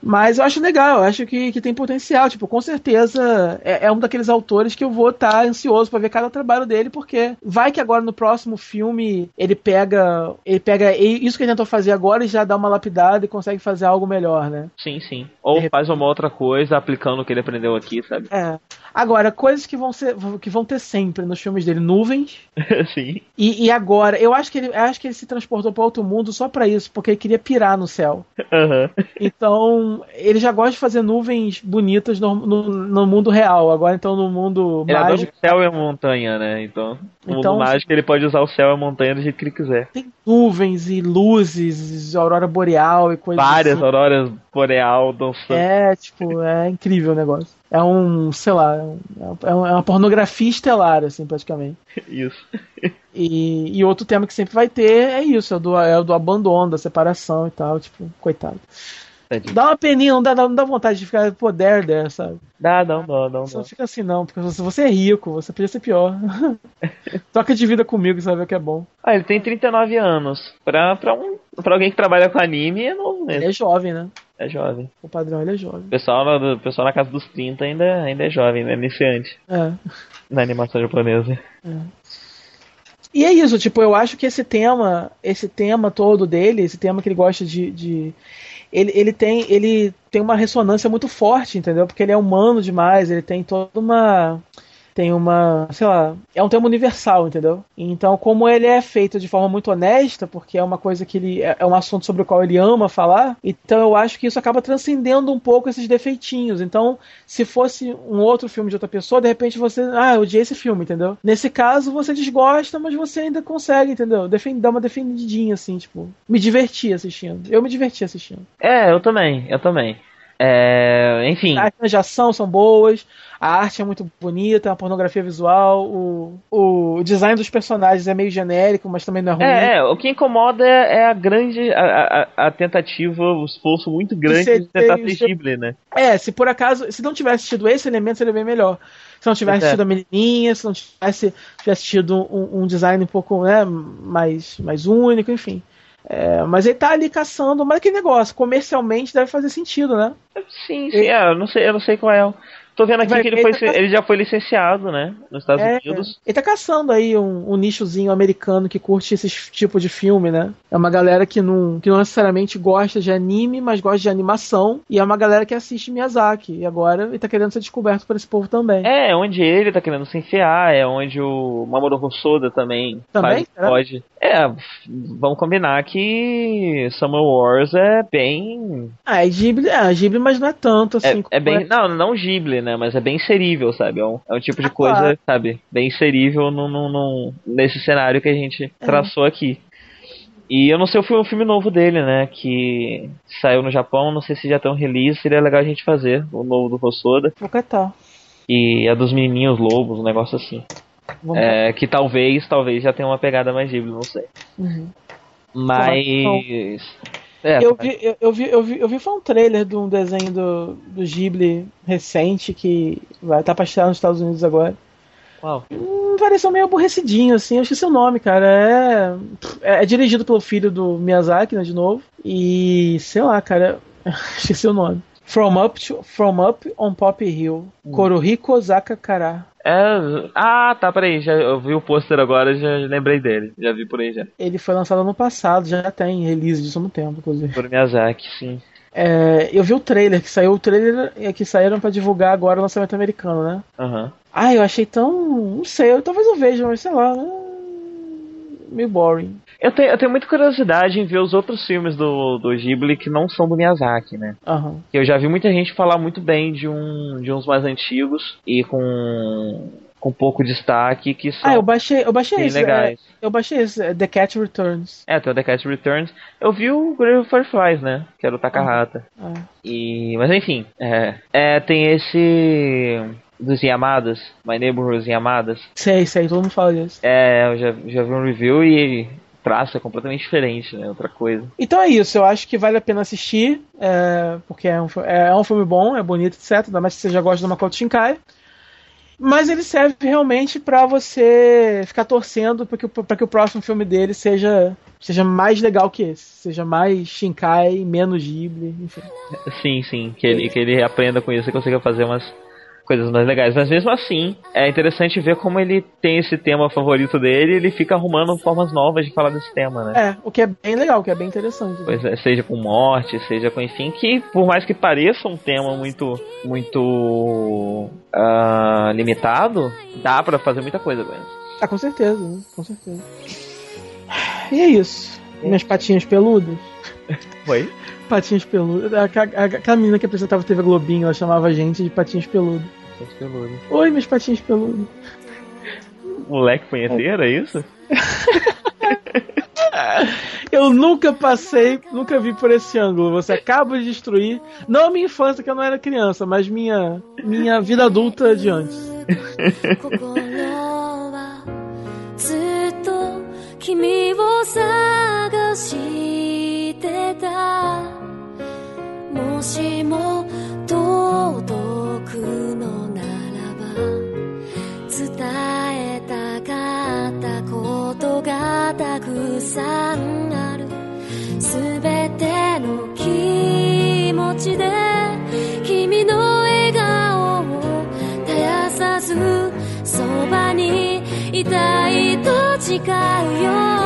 B: Mas eu acho legal, eu acho que, que tem potencial. Tipo, com certeza é, é um daqueles autores que eu vou estar tá ansioso para ver cada trabalho dele, porque vai que agora no próximo filme ele pega. Ele pega isso que ele tentou fazer agora e já dá uma lapidada e consegue fazer algo melhor, né?
A: Sim, sim. Ou faz uma outra coisa aplicando o que ele aprendeu aqui, sabe?
B: É. Agora, coisas que vão, ser, que vão ter sempre nos filmes dele, nuvens.
A: Sim.
B: E, e, agora, eu acho que ele, acho que ele se transportou para outro mundo só para isso, porque ele queria pirar no céu.
A: Uhum.
B: Então, ele já gosta de fazer nuvens bonitas no, no, no mundo real. Agora, então, no mundo
A: ele
B: mágico.
A: o céu e a montanha, né? Então, no então, mundo mágico, ele pode usar o céu e a montanha do jeito que ele quiser.
B: Tem nuvens e luzes, aurora boreal e coisas
A: Várias
B: assim.
A: auroras boreal dançando.
B: É, tipo, é incrível o negócio. É um, sei lá, é, é uma pornografia estelar, assim, praticamente.
A: Isso.
B: E, e outro tema que sempre vai ter é isso, é o do, é o do abandono, da separação e tal, tipo, coitado. Dá uma peninha, não dá, não dá vontade de ficar poder der, sabe?
A: Dá, não, não, não.
B: Você não fica assim, não, porque você é rico, você podia ser pior. Toca de vida comigo, você vai ver o que é bom.
A: Ah, ele tem 39 anos. Pra, pra, um, pra alguém que trabalha com anime, é novo mesmo.
B: Ele é jovem, né?
A: É jovem.
B: O padrão, ele é jovem. O
A: pessoal, o pessoal na casa dos 30 ainda, ainda é jovem, né? Iniciante.
B: É.
A: Na animação japonesa.
B: É. E é isso, tipo, eu acho que esse tema, esse tema todo dele, esse tema que ele gosta de, de ele, ele, tem, ele tem uma ressonância muito forte, entendeu? Porque ele é humano demais, ele tem toda uma tem uma, sei lá, é um tema universal, entendeu? Então, como ele é feito de forma muito honesta, porque é uma coisa que ele é, é um assunto sobre o qual ele ama falar, então eu acho que isso acaba transcendendo um pouco esses defeitinhos. Então, se fosse um outro filme de outra pessoa, de repente você, ah, eu odiei esse filme, entendeu? Nesse caso, você desgosta, mas você ainda consegue, entendeu? Dar uma defendidinha assim, tipo, me divertir assistindo. Eu me diverti assistindo.
A: É, eu também, eu também. É, enfim.
B: As de ação são boas, a arte é muito bonita, a pornografia visual, o, o design dos personagens é meio genérico, mas também não é ruim.
A: É, é o que incomoda é, é a grande a, a, a, tentativa, o esforço muito grande ser, de tentar ser Ghibli, né?
B: É, se por acaso, se não tivesse tido esse elemento, seria bem melhor. Se não tivesse tido a menininha, se não tivesse, tivesse tido um, um design um pouco né, mais, mais único, enfim. É, mas ele tá ali caçando, mas que negócio, comercialmente deve fazer sentido, né?
A: Sim, sim, é, eu não sei, eu não sei qual é. Tô vendo aqui Vai, que ele, foi, tá ele já foi licenciado, né? Nos Estados é, Unidos.
B: Ele tá caçando aí um, um, nichozinho americano que curte esse tipo de filme, né? É uma galera que não, que não necessariamente gosta de anime, mas gosta de animação. E é uma galera que assiste Miyazaki. E agora ele tá querendo ser descoberto por esse povo também.
A: É, onde ele tá querendo se enfiar, é onde o Mamoru Hosoda também,
B: também
A: faz, pode. É, vamos combinar que Summer Wars é bem.
B: Ah, é Ghibli, é Ghibli, mas não é tanto assim.
A: É, é bem. É. Não, não Ghibli, né? Mas é bem inserível, sabe? É um, é um tipo de ah, coisa, claro. sabe? Bem inserível no, no, no, nesse cenário que a gente é. traçou aqui. E eu não sei o filme, o filme novo dele, né? Que saiu no Japão, não sei se já tem um release, seria legal a gente fazer, o novo do Rossoda.
B: Vou catar.
A: E é dos menininhos lobos, um negócio assim. É, que talvez, talvez já tenha uma pegada mais Ghibli, não sei.
B: Uhum.
A: Mas.
B: É, eu, vi, eu, eu, vi, eu, vi, eu vi foi um trailer de um desenho do, do Ghibli recente que vai estar tá pra estrear nos Estados Unidos agora.
A: Uau.
B: Hum, pareceu meio aborrecidinho, assim. Eu esqueci o nome, cara. É, é, é dirigido pelo filho do Miyazaki, né, de novo. E sei lá, cara. esqueci o nome. From Up, to, From Up on Pop Hill. Hum. Korohiko Zakakara.
A: É. Ah, tá, peraí. Já, eu vi o pôster agora já lembrei dele. Já vi por aí já.
B: Ele foi lançado ano passado, já tem release disso no tempo, inclusive.
A: Por Miyazaki, sim.
B: É, eu vi o trailer que saiu, o trailer é que saíram para divulgar agora o lançamento americano, né?
A: Uhum.
B: Ah, eu achei tão. Não sei, eu, talvez eu veja, mas sei lá. Né? Meio boring.
A: Eu tenho, eu tenho muita curiosidade em ver os outros filmes do, do Ghibli que não são do Miyazaki, né?
B: Uhum.
A: Eu já vi muita gente falar muito bem de, um, de uns mais antigos e com com pouco destaque que são
B: Ah, eu baixei, eu baixei esse,
A: legais.
B: É, eu baixei esse, é The Cat Returns.
A: É, tem o The Cat Returns. Eu vi o Grave of Fireflies, né? Que era o Takahata.
B: Ah.
A: E, mas enfim, é, é, tem esse dos Yamadas, My Neighborhood Yamadas.
B: Sei, sei, todo mundo fala disso.
A: É, eu já, já vi um review e traço é completamente diferente, né? Outra coisa.
B: Então é isso, eu acho que vale a pena assistir, é, porque é um, é, é, um filme bom, é bonito, etc. Ainda mais que você já gosta de Makoto Shinkai. Mas ele serve realmente para você ficar torcendo para que, pra que o próximo filme dele seja seja mais legal que esse. Seja mais Shinkai, menos Ghibli, enfim.
A: Sim, sim. Que ele, que ele aprenda com isso e consiga fazer umas coisas mais legais. Mas mesmo assim, é interessante ver como ele tem esse tema favorito dele e ele fica arrumando formas novas de falar desse tema, né?
B: É, o que é bem legal, o que é bem interessante.
A: Pois é, seja com morte, seja com enfim, que por mais que pareça um tema muito, muito uh, limitado, dá para fazer muita coisa com isso.
B: Ah, com certeza, né? com certeza. E é isso. Minhas patinhas peludas.
A: Oi?
B: Patinhas peludas. Aquela menina que apresentava TV Globinho, ela chamava a gente de patinhas peludas.
A: Patinhas peludas.
B: Oi, minhas patinhas peludas.
A: Moleque punheteiro, é isso?
B: eu nunca passei, nunca vi por esse ângulo. Você acaba de destruir, não a minha infância, que eu não era criança, mas minha, minha vida adulta de antes. 君を探してたも しも届くのならば伝えたかったことがたくさんある。すべての気持ちで君の笑顔を絶やさずそばにいたいと誓うよ。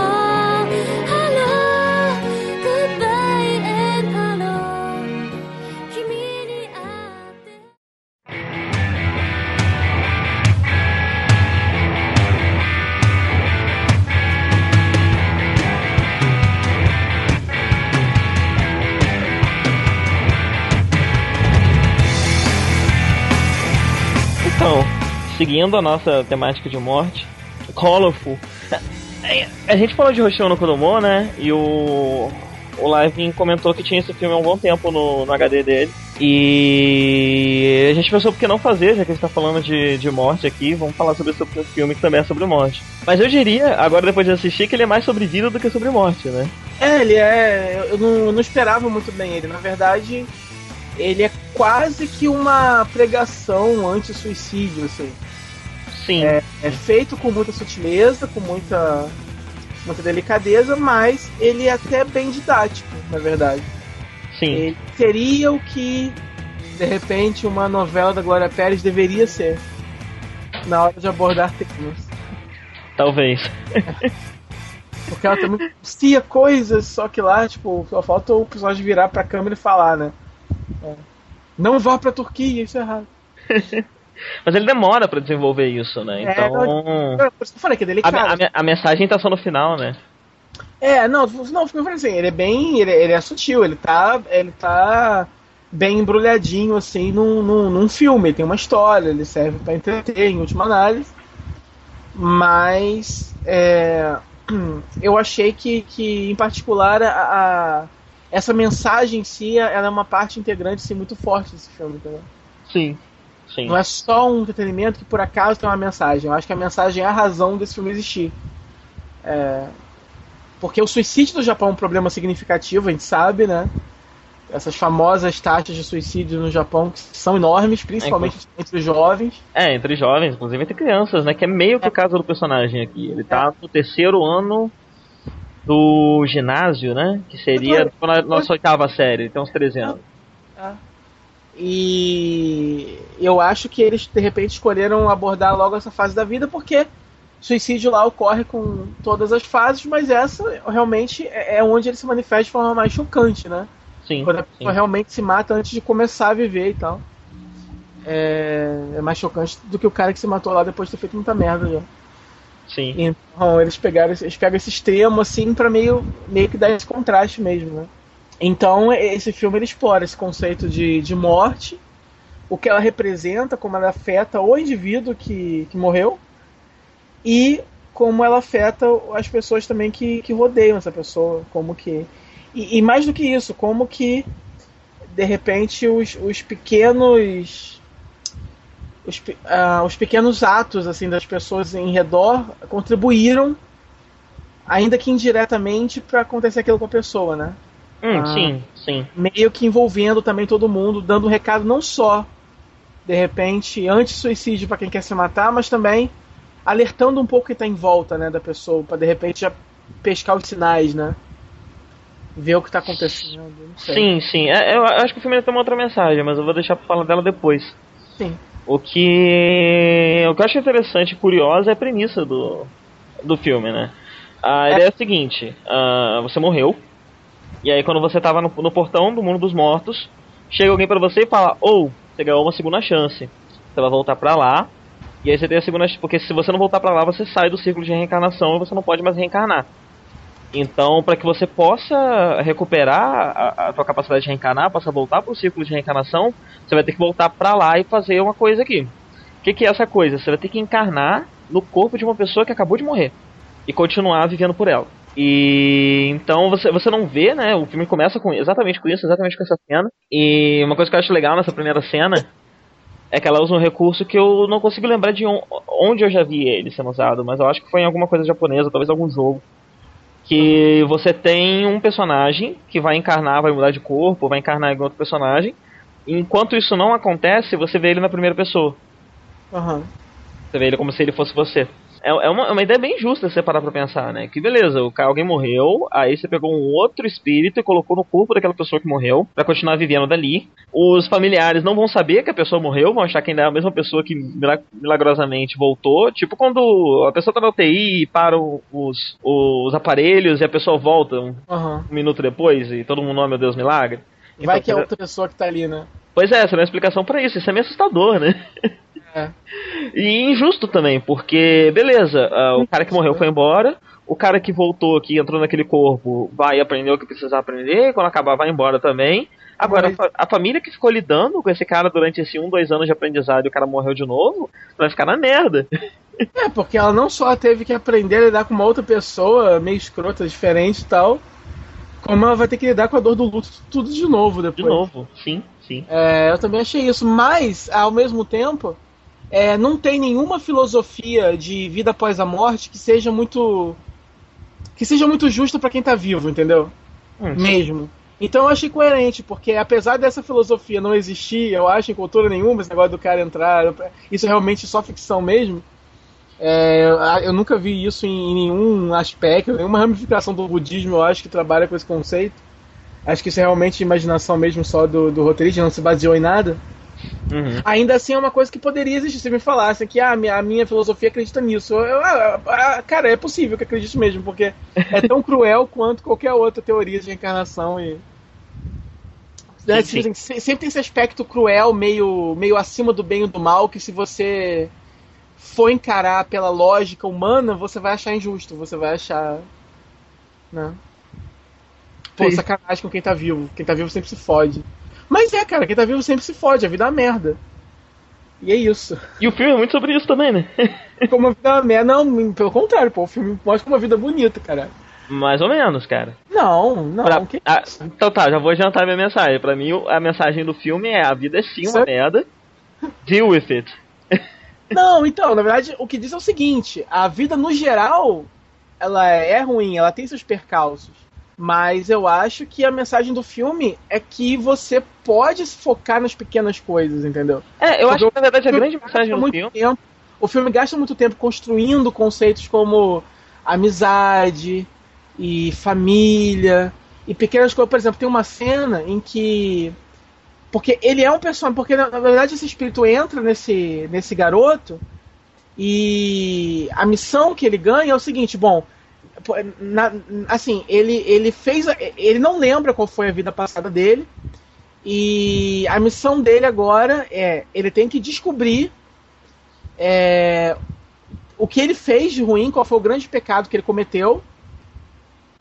A: Seguindo a nossa temática de morte, Colorful. A gente falou de Hoshio no Kodomo, né? E o, o Live comentou que tinha esse filme há um bom tempo no, no HD dele. E a gente pensou por que não fazer, já que a gente tá falando de, de morte aqui, vamos falar sobre esse filme que também é sobre morte. Mas eu diria, agora depois de assistir, que ele é mais sobre vida do que sobre morte, né?
B: É, ele é. Eu não, eu não esperava muito bem ele. Na verdade, ele é quase que uma pregação anti-suicídio, assim.
A: Sim.
B: É, é, feito com muita sutileza, com muita, muita delicadeza, mas ele é até bem didático, na verdade.
A: Sim.
B: Ele seria o que, de repente, uma novela da Glória Pérez deveria ser na hora de abordar temas.
A: Talvez.
B: Porque ela também pronuncia coisas, só que lá, tipo, só falta o personagem virar pra câmera e falar, né? É. Não vá pra Turquia, isso é errado.
A: Mas ele demora para desenvolver isso, né? É, então.
B: Não, isso que eu falei que é delicado.
A: A, a, a, mensagem tá só no final, né?
B: É, não, não, eu falei assim, ele é bem. Ele, ele, é sutil, ele tá. Ele tá bem embrulhadinho, assim, num, num, num filme. Ele tem uma história, ele serve para entreter, em última análise. Mas. É, eu achei que, que em particular, a, a essa mensagem em si ela é uma parte integrante assim, muito forte desse filme, entendeu?
A: Sim. Sim.
B: Não é só um entretenimento que por acaso tem uma mensagem. Eu acho que a mensagem é a razão desse filme existir. É... Porque o suicídio do Japão é um problema significativo, a gente sabe, né? Essas famosas taxas de suicídio no Japão que são enormes, principalmente é, entre os jovens.
A: É, entre jovens, inclusive entre crianças, né? Que é meio que o caso do personagem aqui. Ele tá no terceiro ano do ginásio, né? Que seria na nossa oitava série, tem uns 13 anos. É.
B: E eu acho que eles de repente escolheram abordar logo essa fase da vida porque suicídio lá ocorre com todas as fases, mas essa realmente é, é onde ele se manifesta de forma mais chocante, né?
A: Sim.
B: Quando a pessoa
A: sim.
B: realmente se mata antes de começar a viver e tal. É, é, mais chocante do que o cara que se matou lá depois de ter feito muita merda já.
A: Sim.
B: Então eles pegaram eles pegam esse extremo assim para meio, meio que dar esse contraste mesmo, né? Então, esse filme ele explora esse conceito de, de morte, o que ela representa, como ela afeta o indivíduo que, que morreu, e como ela afeta as pessoas também que, que rodeiam essa pessoa, como que. E, e mais do que isso, como que de repente os, os pequenos. Os, uh, os pequenos atos assim das pessoas em redor contribuíram, ainda que indiretamente, para acontecer aquilo com a pessoa, né?
A: Hum, ah, sim, sim.
B: Meio que envolvendo também todo mundo, dando um recado não só, de repente, anti-suicídio para quem quer se matar, mas também alertando um pouco quem está em volta né, da pessoa, para de repente já pescar os sinais, né? Ver o que tá acontecendo.
A: Sim, sim. É, eu acho que o filme tem uma outra mensagem, mas eu vou deixar pra falar dela depois.
B: Sim.
A: O que, o que eu acho interessante e curioso é a premissa do, do filme, né? A é. ideia é a seguinte: uh, você morreu, e aí quando você tava no, no, portão do mundo dos mortos, chega alguém para você e fala: ou oh, você ganhou uma segunda chance. Você vai voltar pra lá, e aí você tem a segunda porque se você não voltar para lá, você sai do círculo de reencarnação e você não pode mais reencarnar. Então, para que você possa recuperar a, a tua capacidade de reencarnar, possa voltar para o círculo de reencarnação, você vai ter que voltar para lá e fazer uma coisa aqui. O que, que, é essa coisa? Você vai ter que encarnar no corpo de uma pessoa que acabou de morrer e continuar vivendo por ela. E então você, você não vê, né? O filme começa com exatamente com isso, exatamente com essa cena. E uma coisa que eu acho legal nessa primeira cena é que ela usa um recurso que eu não consigo lembrar de onde eu já vi ele sendo usado, mas eu acho que foi em alguma coisa japonesa, talvez algum jogo. Que você tem um personagem que vai encarnar, vai mudar de corpo, vai encarnar em outro personagem. Enquanto isso não acontece, você vê ele na primeira pessoa.
B: Uhum.
A: Você vê ele como se ele fosse você. É, é, uma, é uma ideia bem justa você parar pra pensar, né? Que beleza, o, alguém morreu, aí você pegou um outro espírito e colocou no corpo daquela pessoa que morreu para continuar vivendo dali. Os familiares não vão saber que a pessoa morreu, vão achar que ainda é a mesma pessoa que milagrosamente voltou. Tipo quando a pessoa tá na UTI e param os, os aparelhos e a pessoa volta um,
B: uhum.
A: um minuto depois e todo mundo, oh meu Deus, milagre.
B: Vai então, que é outra pessoa que tá ali, né?
A: Pois é, essa é uma explicação para isso. Isso é meio assustador, né?
B: É.
A: E injusto também, porque, beleza, uh, o cara que morreu foi embora, o cara que voltou aqui, entrou naquele corpo, vai aprender o que precisa aprender, quando acabar vai embora também. Agora, Mas... a, família que ficou lidando com esse cara durante esse um, dois anos de aprendizado e o cara morreu de novo, vai ficar na merda.
B: É, porque ela não só teve que aprender a lidar com uma outra pessoa, meio escrota, diferente e tal, como ela vai ter que lidar com a dor do luto tudo de novo depois.
A: De novo, sim, sim.
B: É, eu também achei isso. Mas, ao mesmo tempo, é, não tem nenhuma filosofia de vida após a morte que seja muito que seja muito justa para quem tá vivo, entendeu? Hum. Mesmo. Então eu achei coerente, porque apesar dessa filosofia não existir, eu acho, em cultura nenhuma, esse negócio do cara entrar, isso é realmente só ficção mesmo. É, eu nunca vi isso em, nenhum aspecto, nenhuma ramificação do budismo, eu acho, que trabalha com esse conceito. Acho que isso é realmente imaginação mesmo só do, do roteirista, não se baseou em nada. Uhum. Ainda assim é uma coisa que poderia existir. Se me falasse que ah, a, minha, filosofia acredita nisso. Eu, eu, cara, é possível que acredite mesmo, porque é tão cruel quanto qualquer outra teoria de reencarnação e. Né, sim. sempre tem esse aspecto cruel, meio, meio acima do bem e do mal, que se você for encarar pela lógica humana, você vai achar injusto, você vai achar. Né? Pô, sim. sacanagem com quem tá vivo. Quem tá vivo sempre se fode. Mas é, cara, quem tá vivo sempre se fode, a vida é uma merda. E é isso.
A: E o filme é muito sobre isso também, né?
B: como a vida é uma merda. Não, pelo contrário, pô, o filme mostra como uma vida bonita, cara.
A: Mais ou menos, cara.
B: Não, não.
A: Pra, que... ah, então tá, já vou adiantar minha mensagem. Pra mim, a mensagem do filme é a vida é sim uma merda. Deal with it.
B: Não, então, na verdade, o que diz é o seguinte: a vida no geral, ela é ruim, ela tem seus percalços. Mas eu acho que a mensagem do filme é que você pode se focar nas pequenas coisas, entendeu?
A: É, eu Porque acho que na verdade a grande mensagem do filme.
B: Tempo, o filme gasta muito tempo construindo conceitos como amizade e família e pequenas coisas. Por exemplo, tem uma cena em que. Porque ele é um personagem. Porque na, na verdade esse espírito entra nesse, nesse garoto e a missão que ele ganha é o seguinte: bom na, assim, ele, ele fez. Ele não lembra qual foi a vida passada dele. E a missão dele agora é. Ele tem que descobrir é, o que ele fez de ruim, qual foi o grande pecado que ele cometeu.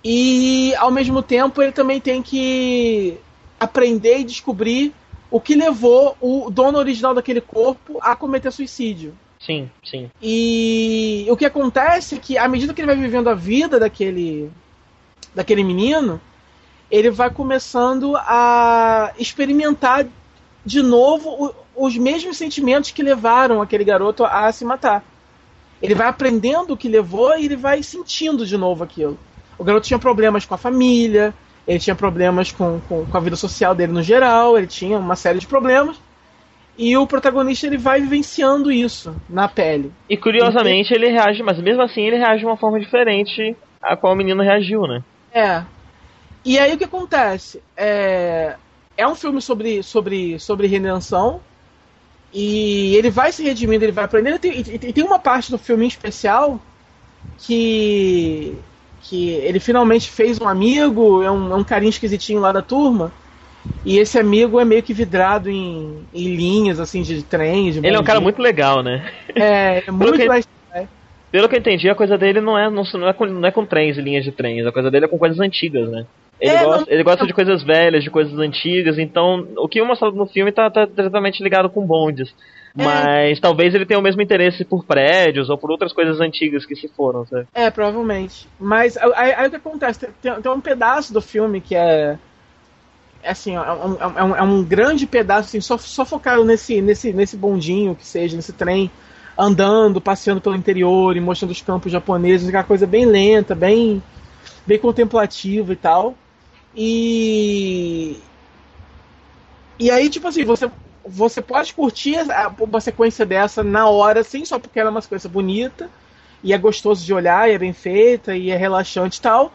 B: E ao mesmo tempo ele também tem que aprender e descobrir o que levou o dono original daquele corpo a cometer suicídio.
A: Sim, sim.
B: E o que acontece é que, à medida que ele vai vivendo a vida daquele, daquele menino, ele vai começando a experimentar de novo os mesmos sentimentos que levaram aquele garoto a se matar. Ele vai aprendendo o que levou e ele vai sentindo de novo aquilo. O garoto tinha problemas com a família, ele tinha problemas com, com, com a vida social dele no geral, ele tinha uma série de problemas. E o protagonista ele vai vivenciando isso na pele.
A: E curiosamente ele reage, mas mesmo assim ele reage de uma forma diferente a qual o menino reagiu, né?
B: É. E aí o que acontece? É, é um filme sobre, sobre, sobre redenção. E ele vai se redimindo, ele vai aprendendo. E tem, tem uma parte do filme em especial que. que ele finalmente fez um amigo, é um, é um carinho esquisitinho lá da turma. E esse amigo é meio que vidrado em, em linhas, assim, de trem. De
A: ele é um cara muito legal, né?
B: É, é muito mais.
A: Pelo que eu entendi, a coisa dele não é, não, não, é com, não é com trens e linhas de trens, a coisa dele é com coisas antigas, né? Ele, é, gosta, não... ele gosta de coisas velhas, de coisas antigas, então o que é mostrado no filme tá, tá diretamente ligado com bondes. É. Mas talvez ele tenha o mesmo interesse por prédios ou por outras coisas antigas que se foram, sabe?
B: É, provavelmente. Mas aí, aí o que acontece? Tem, tem, um pedaço do filme que é. É assim, é um, é um, é um grande pedaço, assim, só, só focado nesse, nesse, nesse bondinho que seja, nesse trem andando, passeando pelo interior e mostrando os campos japoneses, aquela coisa bem lenta, bem, bem contemplativa e tal. E. E aí, tipo assim, você, você pode curtir uma sequência dessa na hora, sim, só porque ela é uma sequência bonita, e é gostoso de olhar, e é bem feita, e é relaxante e tal.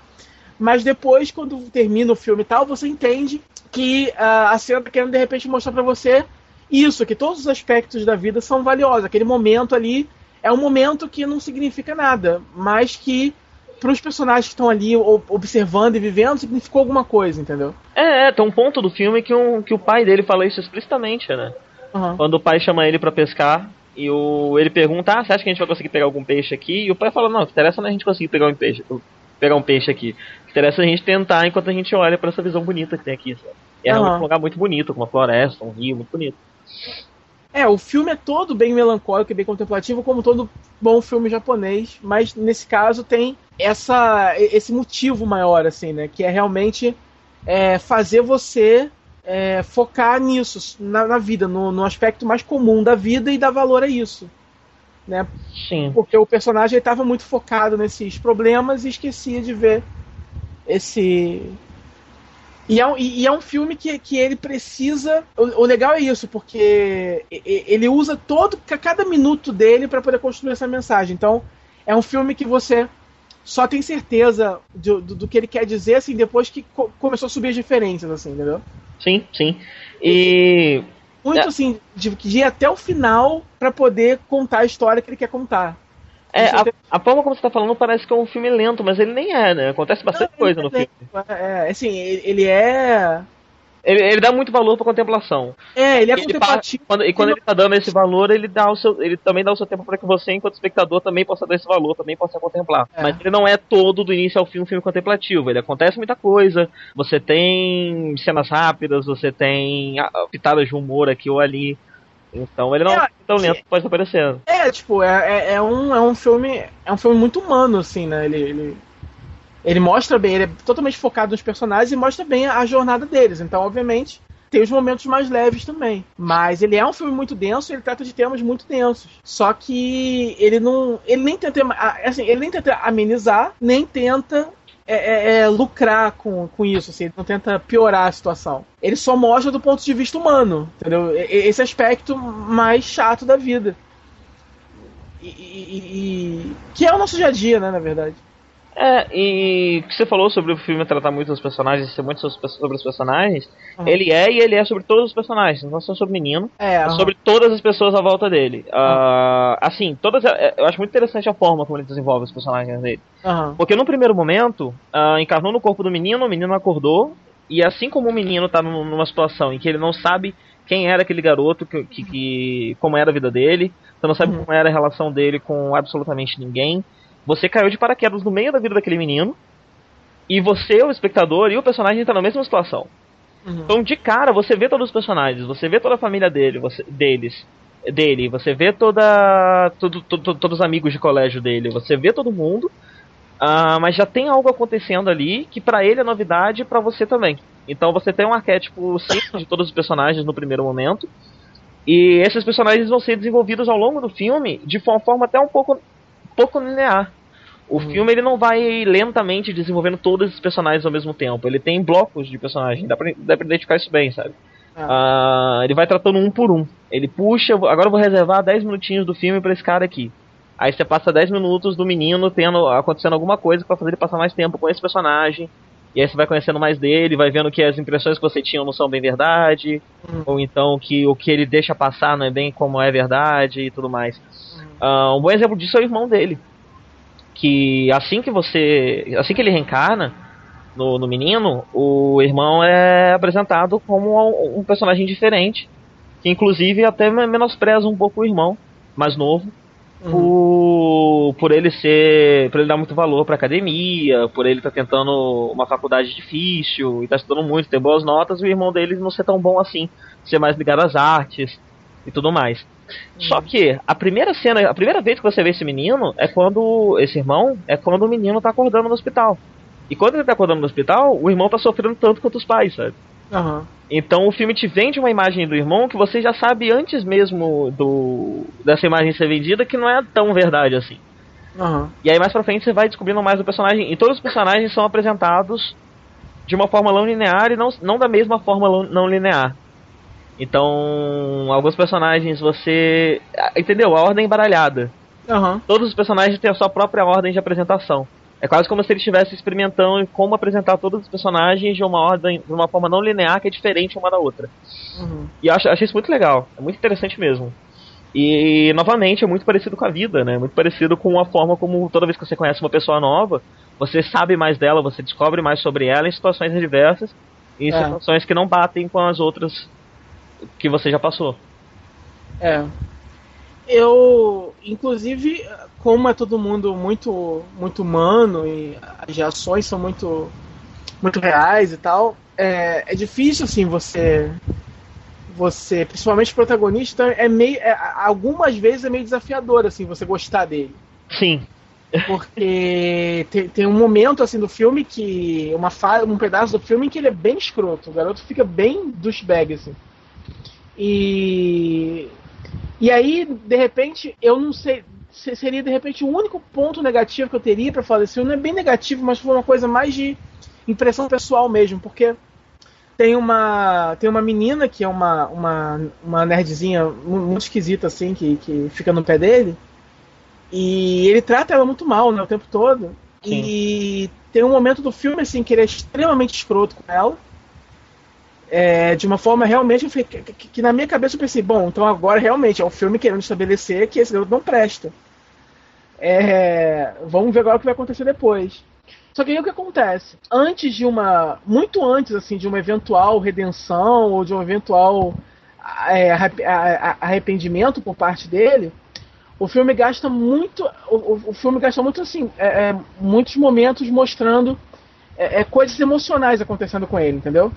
B: Mas depois, quando termina o filme e tal, você entende que uh, a cena tá querendo de repente mostrar para você isso, que todos os aspectos da vida são valiosos. Aquele momento ali é um momento que não significa nada, mas que para os personagens que estão ali observando e vivendo significou alguma coisa, entendeu?
A: É, é, tem um ponto do filme que, um, que o pai dele fala isso explicitamente, né? Uhum. Quando o pai chama ele para pescar e o, ele pergunta: Ah, você acha que a gente vai conseguir pegar algum peixe aqui? E o pai fala: Não, interessa não a gente conseguir pegar um peixe, pegar um peixe aqui. Interessa a gente tentar enquanto a gente olha para essa visão bonita que tem aqui. Sabe? É uhum. um lugar muito bonito, com uma floresta, um rio muito bonito.
B: É, o filme é todo bem melancólico e bem contemplativo, como todo bom filme japonês, mas nesse caso tem essa, esse motivo maior, assim, né? Que é realmente é, fazer você é, focar nisso, na, na vida, no, no, aspecto mais comum da vida e dar valor a isso. Né?
A: Sim.
B: Porque o personagem estava muito focado nesses problemas e esquecia de ver esse e é, um, e é um filme que, que ele precisa. O, o, legal é isso, porque ele usa todo cada minuto dele para poder construir essa mensagem. Então, é um filme que você só tem certeza do, do, do que ele quer dizer assim depois que co começou a subir as diferenças, assim, entendeu?
A: Sim, sim. E.
B: Muito assim, de, de ir até o final para poder contar a história que ele quer contar.
A: É, a, a, forma como você tá falando parece que é um filme lento, mas ele nem é, né? Acontece bastante não, coisa no filme.
B: É, assim, ele é.
A: Ele, ele, dá muito valor pra contemplação.
B: É, ele é ele contemplativo.
A: quando, e quando ele, ele tá dando esse valor, ele dá o seu. Ele também dá o seu tempo para que você, enquanto espectador, também possa dar esse valor, também possa contemplar. É. Mas ele não é todo do início ao fim um filme contemplativo. Ele acontece muita coisa. Você tem cenas rápidas, você tem pitadas de humor aqui ou ali. Então ele não é, é tão lento que pode aparecendo.
B: É, tipo, é, é, é, um, é um filme. É um filme muito humano, assim, né? Ele, ele, ele mostra bem, ele é totalmente focado nos personagens e mostra bem a, a jornada deles. Então, obviamente, tem os momentos mais leves também. Mas ele é um filme muito denso, ele trata de temas muito densos. Só que ele não. Ele nem tenta. Assim, ele nem tenta amenizar, nem tenta é, é, é, lucrar com, com isso, assim, ele não tenta piorar a situação. Ele só mostra do ponto de vista humano, entendeu? Esse aspecto mais chato da vida. E, e, e, que é o nosso dia a dia, né, na verdade.
A: É, e que você falou sobre o filme tratar muito dos personagens, ser muito sobre os personagens, uhum. ele é e ele é sobre todos os personagens, não só sobre o menino,
B: é, é
A: sobre todas as pessoas à volta dele. Uhum. Uh, assim, todas, é, eu acho muito interessante a forma como ele desenvolve os personagens dele.
B: Uhum.
A: Porque no primeiro momento, uh, encarnou no corpo do menino, o menino acordou, e assim como o menino tá numa situação em que ele não sabe quem era aquele garoto, que, que, que como era a vida dele, você não sabe uhum. como era a relação dele com absolutamente ninguém. Você caiu de paraquedas no meio da vida daquele menino. E você, o espectador e o personagem estão na mesma situação. Uhum. Então, de cara, você vê todos os personagens, você vê toda a família dele, você, deles, dele, você vê toda, todo, todo, todos os amigos de colégio dele, você vê todo mundo, uh, mas já tem algo acontecendo ali que para ele é novidade e para você também. Então você tem um arquétipo simples de todos os personagens no primeiro momento, e esses personagens vão ser desenvolvidos ao longo do filme de uma forma até um pouco pouco linear. O uhum. filme ele não vai lentamente desenvolvendo todos os personagens ao mesmo tempo. Ele tem blocos de personagem, dá pra, dá pra identificar isso bem, sabe? Ah. Uh, ele vai tratando um por um. Ele puxa, agora eu vou reservar 10 minutinhos do filme para esse cara aqui. Aí você passa 10 minutos do menino tendo acontecendo alguma coisa para fazer ele passar mais tempo com esse personagem. E aí você vai conhecendo mais dele, vai vendo que as impressões que você tinha não são bem verdade, uhum. ou então que o que ele deixa passar não é bem como é verdade e tudo mais. Uhum. Uh, um bom exemplo disso é o irmão dele. Que assim que você. Assim que ele reencarna no, no menino, o irmão é apresentado como um personagem diferente. Que inclusive até menospreza um pouco o irmão mais novo por, por ele ser. por ele dar muito valor pra academia, por ele estar tá tentando uma faculdade difícil e tá estudando muito, ter boas notas, e o irmão dele não ser tão bom assim, ser mais ligado às artes e tudo mais. Uhum. Só que a primeira cena, a primeira vez que você vê esse menino é quando. esse irmão é quando o menino tá acordando no hospital. E quando ele tá acordando no hospital, o irmão tá sofrendo tanto quanto os pais, sabe?
B: Uhum.
A: Então o filme te vende uma imagem do irmão que você já sabe antes mesmo do dessa imagem ser vendida que não é tão verdade assim.
B: Uhum.
A: E aí mais pra frente você vai descobrindo mais do personagem. E todos os personagens são apresentados de uma forma não linear e não, não da mesma forma não linear. Então, alguns personagens você. Entendeu? A ordem embaralhada.
B: Uhum.
A: Todos os personagens têm a sua própria ordem de apresentação. É quase como se ele estivesse experimentando como apresentar todos os personagens de uma ordem, de uma forma não linear que é diferente uma da outra.
B: Uhum.
A: E eu acho, achei isso muito legal, é muito interessante mesmo. E novamente é muito parecido com a vida, né? Muito parecido com a forma como toda vez que você conhece uma pessoa nova, você sabe mais dela, você descobre mais sobre ela em situações diversas em é. situações que não batem com as outras que você já passou.
B: É. Eu, inclusive, como é todo mundo muito muito humano e as reações são muito muito reais e tal, é, é difícil assim você você, principalmente o protagonista, é meio é, algumas vezes é meio desafiador assim você gostar dele.
A: Sim.
B: Porque tem, tem, um momento assim do filme que uma fala, um pedaço do filme em que ele é bem escroto, o garoto fica bem douchebag assim. E e aí, de repente, eu não sei, seria de repente o único ponto negativo que eu teria para falar desse filme. Não é bem negativo, mas foi uma coisa mais de impressão pessoal mesmo, porque tem uma tem uma menina que é uma, uma, uma nerdzinha muito esquisita assim que, que fica no pé dele e ele trata ela muito mal né, o tempo todo Sim. e tem um momento do filme assim que ele é extremamente escroto com ela é, de uma forma realmente que, que, que, na minha cabeça eu pensei bom então agora realmente é um filme querendo estabelecer que esse garoto não presta é, vamos ver agora o que vai acontecer depois. Só que aí o que acontece? Antes de uma. Muito antes, assim, de uma eventual redenção ou de um eventual é, arrependimento por parte dele, o filme gasta muito. O, o filme gasta muito assim. É, é, muitos momentos mostrando é, coisas emocionais acontecendo com ele, entendeu?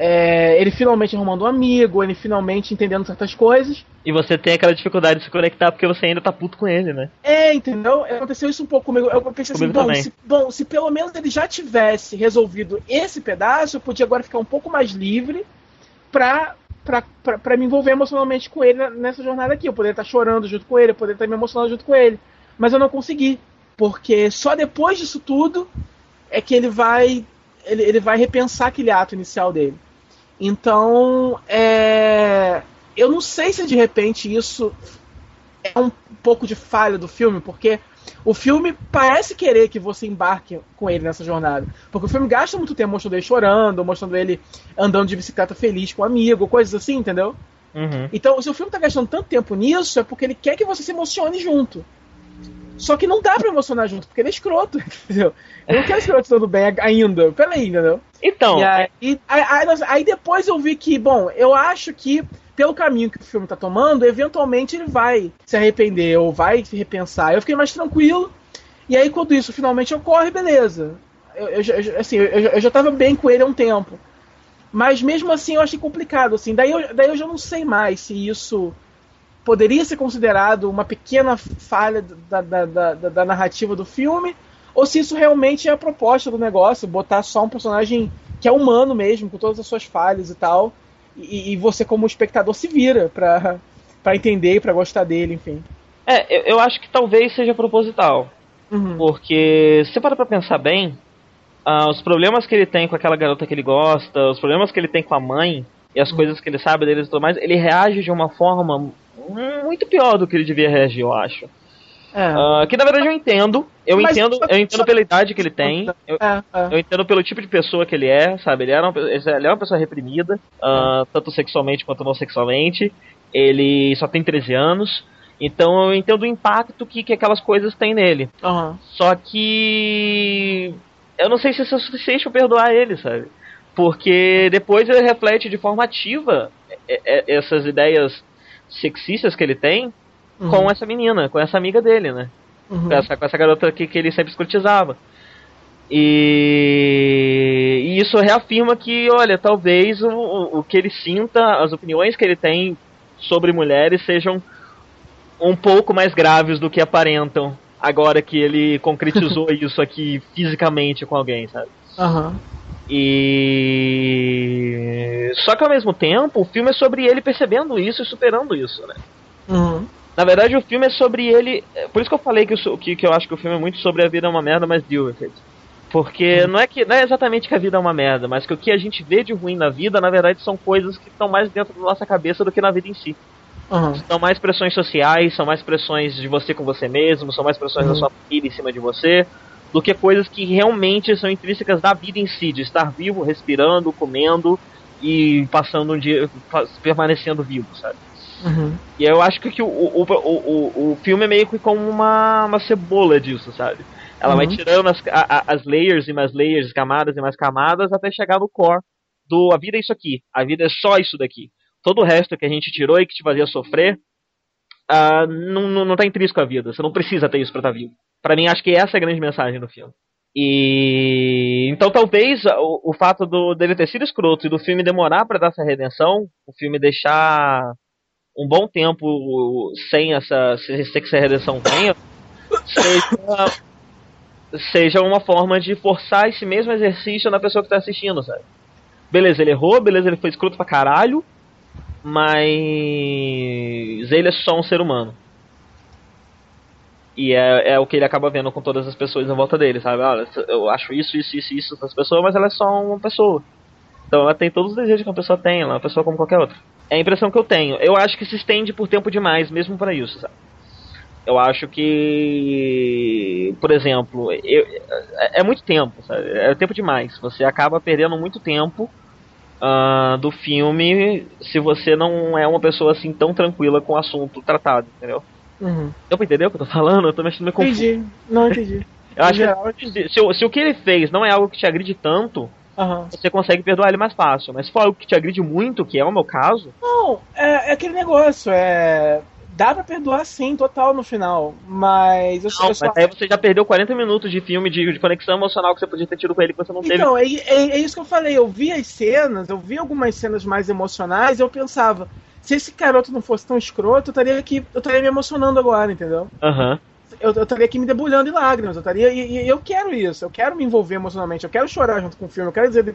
B: É, ele finalmente arrumando um amigo, ele finalmente entendendo certas coisas.
A: E você tem aquela dificuldade de se conectar porque você ainda tá puto com ele, né?
B: É, entendeu? Aconteceu isso um pouco comigo. Eu pensei assim, bom se, bom, se pelo menos ele já tivesse resolvido esse pedaço, eu podia agora ficar um pouco mais livre pra, pra, pra, pra me envolver emocionalmente com ele nessa jornada aqui. Eu poderia estar chorando junto com ele, eu poderia estar me emocionando junto com ele. Mas eu não consegui. Porque só depois disso tudo é que ele vai. Ele, ele vai repensar aquele ato inicial dele. Então, é, eu não sei se de repente isso é um pouco de falha do filme, porque o filme parece querer que você embarque com ele nessa jornada. Porque o filme gasta muito tempo mostrando ele chorando, mostrando ele andando de bicicleta feliz com um amigo, coisas assim, entendeu?
A: Uhum.
B: Então, se o filme tá gastando tanto tempo nisso, é porque ele quer que você se emocione junto. Só que não dá pra emocionar junto, porque ele é escroto, entendeu? Eu não quero escroto dando bem ainda. Peraí, entendeu?
A: Então.
B: E aí, aí, aí, aí, depois eu vi que, bom, eu acho que pelo caminho que o filme tá tomando, eventualmente ele vai se arrepender ou vai se repensar. Eu fiquei mais tranquilo. E aí, quando isso finalmente ocorre, beleza. Eu, eu, assim, eu, eu já tava bem com ele há um tempo. Mas mesmo assim eu achei complicado. Assim. Daí, eu, daí eu já não sei mais se isso poderia ser considerado uma pequena falha da, da, da, da, narrativa do filme, ou se isso realmente é a proposta do negócio, botar só um personagem que é humano mesmo, com todas as suas falhas e tal, e, e você como espectador se vira pra, pra entender e pra gostar dele, enfim.
A: É, eu, eu acho que talvez seja proposital.
B: Uhum.
A: Porque, se para pra pensar bem, uh, os problemas que ele tem com aquela garota que ele gosta, os problemas que ele tem com a mãe, e as uhum. coisas que ele sabe deles e tudo mais, ele reage de uma forma muito pior do que ele devia reagir, eu acho.
B: É.
A: É. Uh, que na verdade eu entendo. Eu Mas, entendo, eu entendo pela idade que ele tem. Eu, é, é. eu, entendo pelo tipo de pessoa que ele é, sabe? Ele, era uma, ele é uma pessoa reprimida, uh, tanto sexualmente quanto não sexualmente. Ele só tem 13 anos. Então eu entendo o impacto que, que aquelas coisas têm nele.
B: Uhum.
A: Só que. Eu não sei se isso é suficiente pra perdoar ele, sabe? Porque depois ele reflete de forma ativa essas ideias sexistas que ele tem uhum. com essa menina, com essa amiga dele, né? Uhum. Com, essa, com essa garota que, que ele sempre escrutizava. E, e, isso reafirma que, olha, talvez o, o que ele sinta, as opiniões que ele tem sobre mulheres sejam um pouco mais graves do que aparentam agora que ele concretizou isso aqui fisicamente com alguém, sabe?
B: Aham. Uhum.
A: E. Só que ao mesmo tempo, o filme é sobre ele percebendo isso e superando isso, né?
B: Uhum.
A: Na verdade, o filme é sobre ele. Por isso que eu falei que, eu, que, que eu acho que o filme é muito sobre a vida é uma merda, mas deal with it. Porque uhum. não é que não é exatamente que a vida é uma merda, mas que o que a gente vê de ruim na vida, na verdade, são coisas que estão mais dentro da nossa cabeça do que na vida em si.
B: Uhum.
A: São mais pressões sociais, são mais pressões de você com você mesmo, são mais pressões uhum. da sua família em cima de você, do que coisas que realmente são intrínsecas da vida em si, de estar vivo, respirando, comendo e passando um dia, permanecendo vivo, sabe?
B: Uhum.
A: E eu acho que, o, o, o, o, filme é meio que como uma, uma cebola disso, sabe? Ela uhum. vai tirando as, a, as layers e mais layers, camadas e mais camadas, até chegar no core do a vida é isso aqui, a vida é só isso daqui todo o resto que a gente tirou e que te fazia sofrer uh, não, não, não tá intrínseco à vida. Você não precisa ter isso pra estar tá vivo. Para mim, acho que essa é a grande mensagem do filme. E então talvez o, o fato do, dele ter sido escroto e do filme demorar para dar essa redenção, o filme deixar um bom tempo sem essa sem que essa redenção venha, seja, seja uma forma de forçar esse mesmo exercício na pessoa que tá assistindo, sabe? Beleza, ele errou, beleza, ele foi escroto pra caralho, mas ele é só um ser humano. E é, é o que ele acaba vendo com todas as pessoas em volta dele, sabe? Olha, eu acho isso, isso, isso, isso das pessoas, mas ela é só uma pessoa. Então ela tem todos os desejos que uma pessoa tem, ela é uma pessoa como qualquer outra. É a impressão que eu tenho. Eu acho que se estende por tempo demais, mesmo para isso, sabe? Eu acho que, por exemplo, eu, é, é muito tempo, sabe? É tempo demais. Você acaba perdendo muito tempo uh, do filme se você não é uma pessoa assim tão tranquila com o assunto tratado, entendeu?
B: Uhum.
A: Deu pra entender o que eu tô falando? Eu tô mexendo meio confuso.
B: Entendi, não entendi.
A: eu acho geral, que se, se, se, o que ele fez não é algo que te agride tanto,
B: uhum.
A: você consegue perdoar ele mais fácil. Mas se for algo que te agride muito, que é o meu caso.
B: Não, é, é aquele negócio, é dá pra perdoar sim, total no final. Mas eu,
A: não, eu só... mas aí você já perdeu 40 minutos de filme de, de, conexão emocional que você podia ter tido com ele que você não
B: teve.
A: Então,
B: é, é, é, isso que eu falei. Eu vi as cenas, eu vi algumas cenas mais emocionais e eu pensava, se esse garoto não fosse tão escroto, eu estaria aqui, eu estaria me emocionando agora, entendeu?
A: Aham. Uhum.
B: Eu, eu estaria aqui me debulhando em lágrimas, eu estaria. E, e, eu quero isso, eu quero me envolver emocionalmente, eu quero chorar junto com o filme, eu quero dizer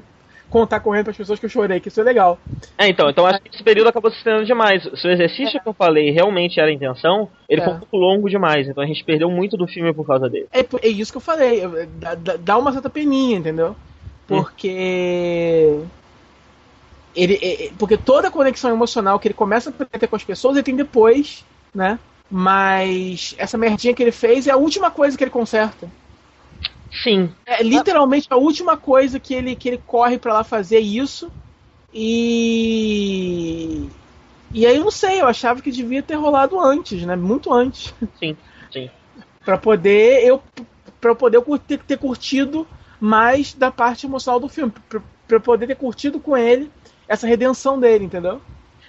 B: contar correndo para as pessoas que eu chorei, que isso é legal.
A: É, então, então acho que esse período acabou se estendendo demais. Se o exercício é. que eu falei realmente era a intenção, ele é. foi um pouco longo demais, então a gente perdeu muito do filme por causa dele.
B: É, é isso que eu falei, dá, dá uma certa peninha, entendeu? Porque. Hum. Ele, é, é, porque toda a conexão emocional que ele começa a ter com as pessoas, ele tem depois, né? Mas essa merdinha que ele fez é a última coisa que ele conserta.
A: Sim.
B: É literalmente a última coisa que ele, que ele corre para lá fazer isso. E. E aí eu não sei, eu achava que devia ter rolado antes, né? Muito antes.
A: Sim, sim.
B: para poder eu para poder eu ter, ter curtido mais da parte emocional do filme, para poder ter curtido com ele essa redenção dele, entendeu?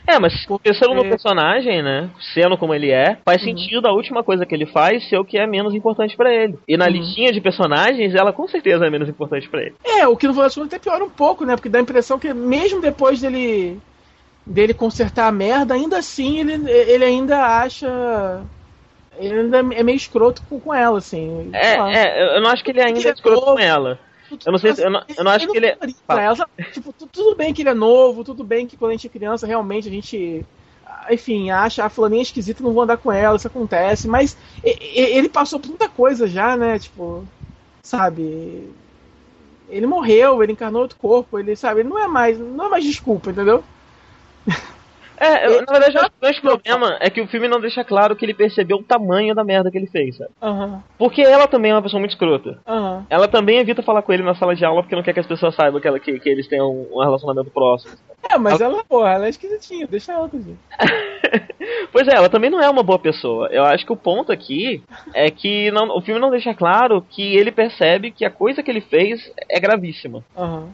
A: É, mas Porque... pensando no personagem, né? Sendo como ele é, faz uhum. sentido a última coisa que ele faz ser o que é menos importante para ele. E na uhum. listinha de personagens, ela com certeza é menos importante para ele.
B: É, o que no final até piora um pouco, né? Porque dá a impressão que mesmo depois dele dele consertar a merda, ainda assim ele, ele ainda acha ele ainda é meio escroto com, com ela, assim.
A: É, é, eu não acho que ele ainda é escroto com ela. Eu não sei, eu não, eu não acho que ele é.
B: Ela, tipo, tudo bem que ele é novo, tudo bem que quando a gente é criança, realmente a gente. Enfim, acha a fulaninha esquisita, não vou andar com ela, isso acontece, mas ele passou por muita coisa já, né? Tipo, sabe? Ele morreu, ele encarnou outro corpo, ele sabe, ele não é mais, não é mais desculpa, entendeu?
A: É, eu, na verdade, o grande problema é que o filme não deixa claro que ele percebeu o tamanho da merda que ele fez, sabe?
B: Aham,
A: Porque ela também é uma pessoa muito escrota.
B: aham.
A: Ela também evita falar com ele na sala de aula porque não quer que as pessoas saibam que, ela, que, que eles tenham um relacionamento próximo.
B: É, mas ela, porra, ela é esquisitinha, deixa ela, gente.
A: pois é, ela também não é uma boa pessoa. Eu acho que o ponto aqui é que não- o filme não deixa claro que ele percebe que a coisa que ele fez é gravíssima.
B: Aham.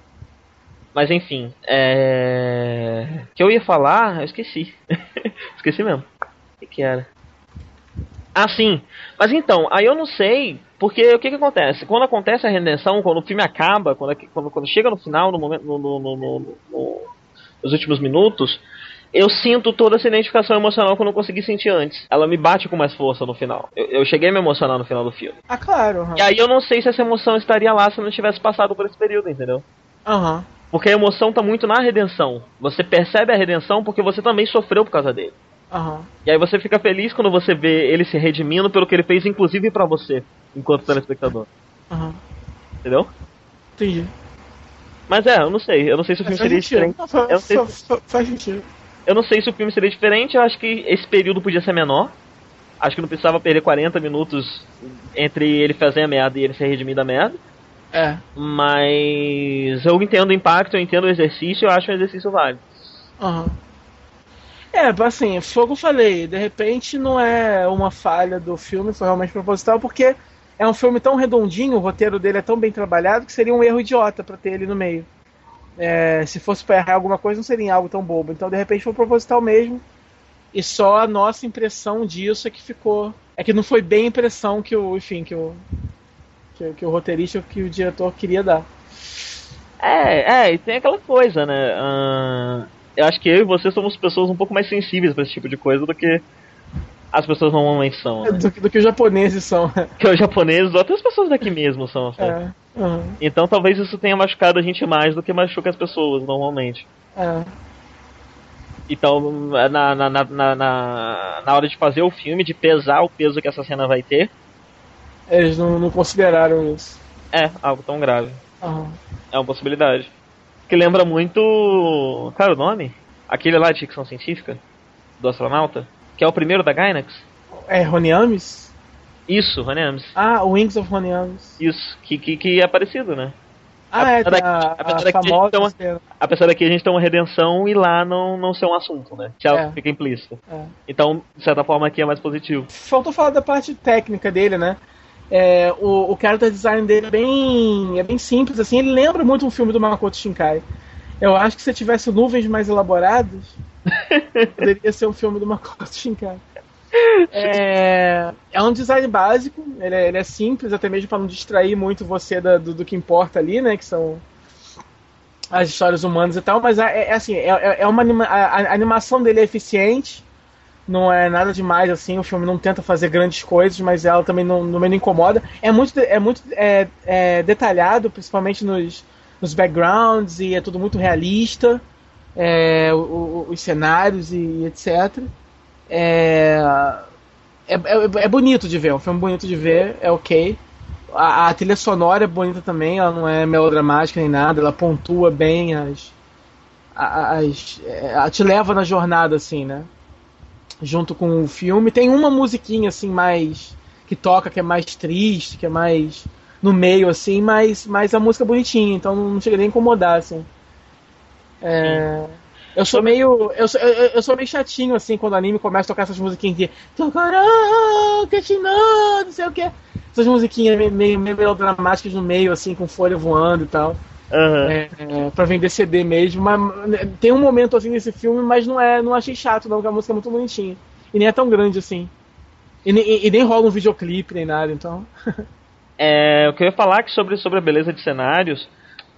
A: Mas enfim, é. O que eu ia falar, eu esqueci. esqueci mesmo. O que, que era? Ah, sim. Mas então, aí eu não sei. Porque o que, que acontece? Quando acontece a redenção, quando o filme acaba, quando, quando, quando chega no final, no momento, no, no, no, no- no- nos últimos minutos, eu sinto toda essa identificação emocional que eu não consegui sentir antes. Ela me bate com mais força no final. Eu, eu cheguei a me emocionar no final do filme.
B: Ah, claro, aham.
A: E aí eu não sei se essa emoção estaria lá se eu não tivesse passado por esse período, entendeu?
B: Aham.
A: Porque a emoção tá muito na redenção. Você percebe a redenção porque você também sofreu por causa dele.
B: Aham.
A: E aí você fica feliz quando você vê ele se redimindo pelo que ele fez, inclusive pra você, enquanto telespectador.
B: Aham.
A: Entendeu?
B: Entendi.
A: Mas é, eu não sei. Eu não sei se o filme
B: Faz
A: seria diferente.
B: Não, fa-
A: Eu não sei
B: fa-
A: se-
B: fa- Faz sentido.
A: Eu não sei se o filme seria diferente. Eu acho que esse período podia ser menor. Acho que não precisava perder 40 minutos entre ele fazer a merda e ele se redimir da merda.
B: É.
A: Mas eu entendo o impacto, eu entendo o exercício, eu acho um exercício válido.
B: Aham. É, assim, foi o que eu falei, de repente não é uma falha do filme, foi realmente proposital, porque é um filme tão redondinho, o roteiro dele é tão bem trabalhado, que seria um erro idiota pra ter ele no meio. É, se fosse pra errar alguma coisa, não seria algo tão bobo. Então, de repente, foi proposital mesmo. E só a nossa impressão disso é que ficou. É que não foi bem a impressão que o, enfim, que o. Que, que o roteirista, que o diretor queria dar.
A: É, é, e tem aquela coisa, né? Ah, eu acho que eu e você somos pessoas um pouco mais sensíveis pra esse tipo de coisa do que as pessoas normalmente são. Né?
B: Do, que- do que os japoneses são.
A: Que os japoneses, ou até as pessoas daqui mesmo são. sabe?
B: É. aham,
A: Então talvez isso tenha machucado a gente mais do que machuca as pessoas normalmente.
B: é.
A: Então, na, na, na, na, na hora de fazer o filme, de pesar o peso que essa cena vai ter,
B: Eles não, não consideraram isso.
A: é algo tão grave.
B: Aham.
A: É uma possibilidade. Que lembra muito. Cara, o nome? Aquele lá de ficção científica? Do astronauta? Que é o primeiro da Gainax?
B: É Roniamis?
A: Isso, Rony Ames.
B: Ah, Wings of Roniamis.
A: Isso, que, que, que é parecido, né?
B: Ah, é,
A: Apesar
B: tem a, a
A: apesar daqui
B: famosa
A: então-
B: cena.
A: Apesar daqui a gente ter uma redenção e lá não, não ser um assunto, né? Ela
B: É.
A: fica implícita.
B: É.
A: Então, de certa forma, aqui é mais positivo.
B: Faltou falar da parte técnica dele, né? É, o, o character design dele é bem, é bem simples, assim, ele lembra muito um filme do Makoto Shinkai. Eu acho que se tivesse nuvens mais elaboradas, poderia ser um filme do Makoto Shinkai. É, é um design básico, ele é, ele é simples, até mesmo para não distrair muito você da- do, do que importa ali, né? Que são as histórias humanas e tal, mas é, é assim, é, é uma anima- a, a animação dele é eficiente, não é nada demais assim, o filme não tenta fazer grandes coisas, mas ela também não, não me incomoda. É muito, é muito é, é, detalhado, principalmente nos, nos backgrounds, e é tudo muito realista, é, o- o- os cenários e etc. É, é, é, é bonito de ver, é um filme bonito de ver, é ok. A, a trilha sonora é bonita também, ela não é melodramática nem nada, ela pontua bem as. as é, ela te leva na jornada, assim, né? Junto com o filme. Tem uma musiquinha, assim, mais. que toca, que é mais triste, que é mais. no meio, assim, mas, mas a música é bonitinha, então não chega nem a incomodar, assim. É. Eu sou meio. Eu sou, eu, eu sou meio chatinho, assim, quando o anime começa a tocar essas musiquinhas de. Não sei o que. Essas musiquinhas meio, meio melodramáticas no meio, assim, com folha voando e tal.
A: Aham.
B: É, é, pra vender CD mesmo. Mas né, tem um momento assim nesse filme, mas não é. Não achei chato, não, porque a música é muito bonitinha. E nem é tão grande assim. E, nem- e- e nem rola um videoclipe nem nada, então.
A: É, eu queria falar que sobre, sobre a beleza de cenários,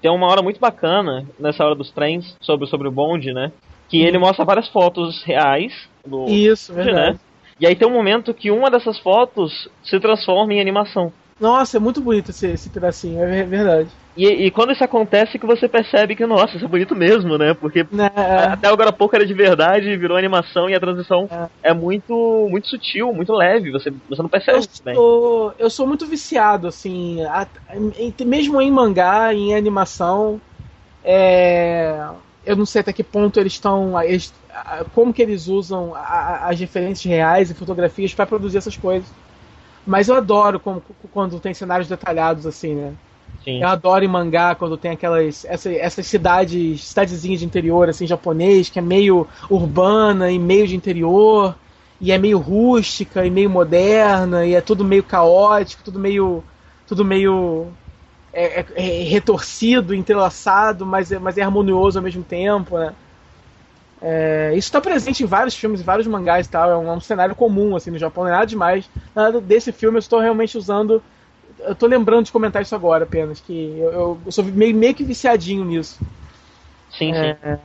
A: tem uma hora muito bacana nessa hora dos trens, sobre, sobre o bonde, né? Que ele mostra várias fotos reais do
B: Isso,
A: bonde,
B: verdade.
A: né? E aí tem um momento que uma dessas fotos se transforma em animação.
B: Nossa, é muito bonito esse, esse pedacinho, é ver- verdade.
A: E, e quando isso acontece que você percebe que, nossa, isso é bonito mesmo, né? Porque
B: Né,
A: até agora há pouco era de verdade, virou animação e a transição
B: É.
A: é, muito muito sutil, muito leve, você, você não percebe
B: eu,
A: isso bem.
B: sou, eu sou muito viciado, assim, a- mesmo em mangá, em animação. É, eu não sei até que ponto eles estão. Como que eles usam as referências reais e fotografias para produzir essas coisas. Mas eu adoro como, quando tem cenários detalhados assim, né? Sim. Eu adoro em mangá quando tem aquelas essa, essas cidades, cidadezinhas de interior assim japonês, que é meio urbana e meio de interior, e é meio rústica e meio moderna, e é tudo meio caótico, tudo meio tudo meio é, é, é retorcido, entrelaçado, mas é, mas é harmonioso ao mesmo tempo, né? É, isso está presente em vários filmes, em vários mangás e tal. É um, é um, cenário comum assim no Japão. Não é nada demais. Nada desse filme eu estou realmente usando. Eu estou lembrando de comentar isso agora apenas. Que eu, eu, eu sou meio, meio que viciadinho nisso.
A: Sim, é, sim.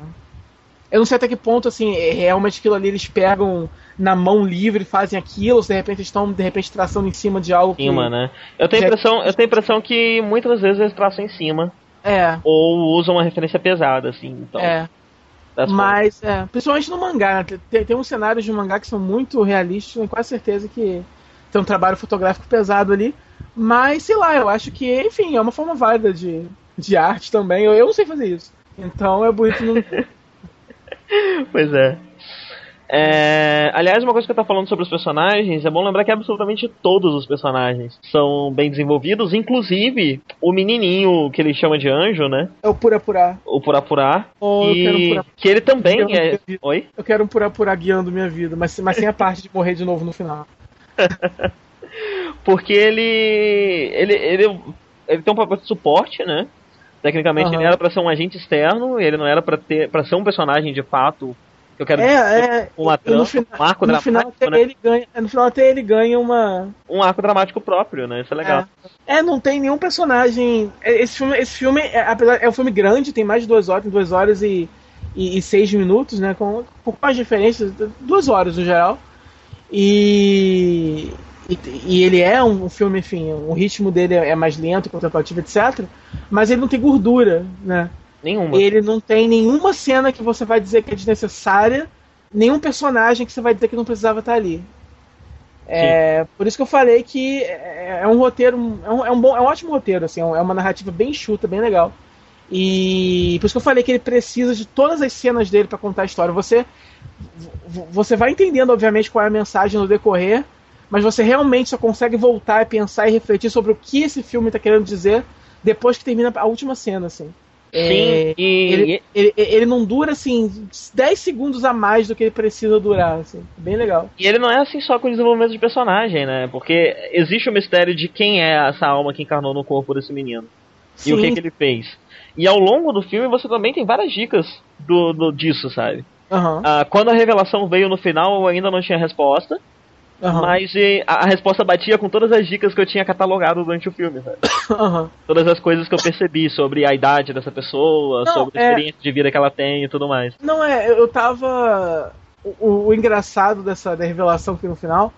B: Eu não sei até que ponto, assim, é, realmente aquilo ali eles pegam na mão livre fazem aquilo, ou se de repente estão de repente traçando em cima de algo.
A: Cima, que... né? Eu tenho, impressão, eu tenho impressão que muitas vezes eles traçam em cima.
B: É.
A: Ou usam uma referência pesada, assim. Então.
B: É. Mas, é, principalmente no mangá, né? tem, tem uns cenários de mangá que são muito realistas, tenho quase certeza que tem um trabalho fotográfico pesado ali. Mas, sei lá, eu acho que, enfim, é uma forma válida de, de arte também. Eu, eu não sei fazer isso. Então é bonito. No...
A: pois é. É, aliás, uma coisa que eu tô falando sobre os personagens, é bom lembrar que absolutamente todos os personagens são bem desenvolvidos, inclusive o menininho que ele chama de anjo, né?
B: É o Purapurá.
A: O Purapurá.
B: Oh,
A: e um que ele também é.
B: Oi? Eu quero um Purapurá guiando minha vida, mas, mas sem a parte de morrer de novo no final.
A: Porque ele, ele. Ele ele tem um papel de suporte, né? Tecnicamente uhum. ele era para ser um agente externo, ele não era para ter para ser um personagem de fato eu quero
B: é, é, uma trama, final, um arco no dramático. Final até né? ele ganha, no final até ele ganha uma.
A: Um arco dramático próprio, né? Isso é legal.
B: É, é não tem nenhum personagem. É, esse filme, esse filme é, apesar, é um filme grande, tem mais de duas horas, duas horas e, e, e seis minutos, né? Com, com mais diferenças, duas horas no geral. E, e, e, ele é um filme, enfim, o ritmo dele é mais lento, contemplativo, etc. Mas ele não tem gordura, né?
A: Nenhuma.
B: Ele não tem nenhuma cena que você vai dizer que é desnecessária, nenhum personagem que você vai dizer que não precisava estar ali. É, por isso que eu falei que é, é um roteiro, é um, é um, bom, é um ótimo roteiro, assim, é, é uma narrativa bem chuta, bem legal. E por isso que eu falei que ele precisa de todas as cenas dele para contar a história. Você, você vai entendendo, obviamente, qual é a mensagem no decorrer, mas você realmente só consegue voltar e pensar e refletir sobre o que esse filme está querendo dizer depois que termina a última cena, assim.
A: Sim, é,
B: e... ele, ele, ele, não dura assim 10 segundos a mais do que ele precisa durar, assim. Bem legal.
A: E ele não é assim só com o desenvolvimento de personagem, né? Porque existe o mistério de quem é essa alma que encarnou no corpo desse menino. Sim. E o que, que ele fez. E ao longo do filme você também tem várias dicas do, do disso, sabe?
B: Uhum.
A: Ah, quando a revelação veio no final, eu ainda não tinha resposta. Uhum. Mas a, a, resposta batia com todas as dicas que eu tinha catalogado durante o filme?
B: Uhum.
A: Todas as coisas que eu percebi sobre a idade dessa pessoa, não, sobre a é... experiência de vida que ela tem e tudo mais.
B: Não, é, eu tava. O, o engraçado dessa da revelação que no final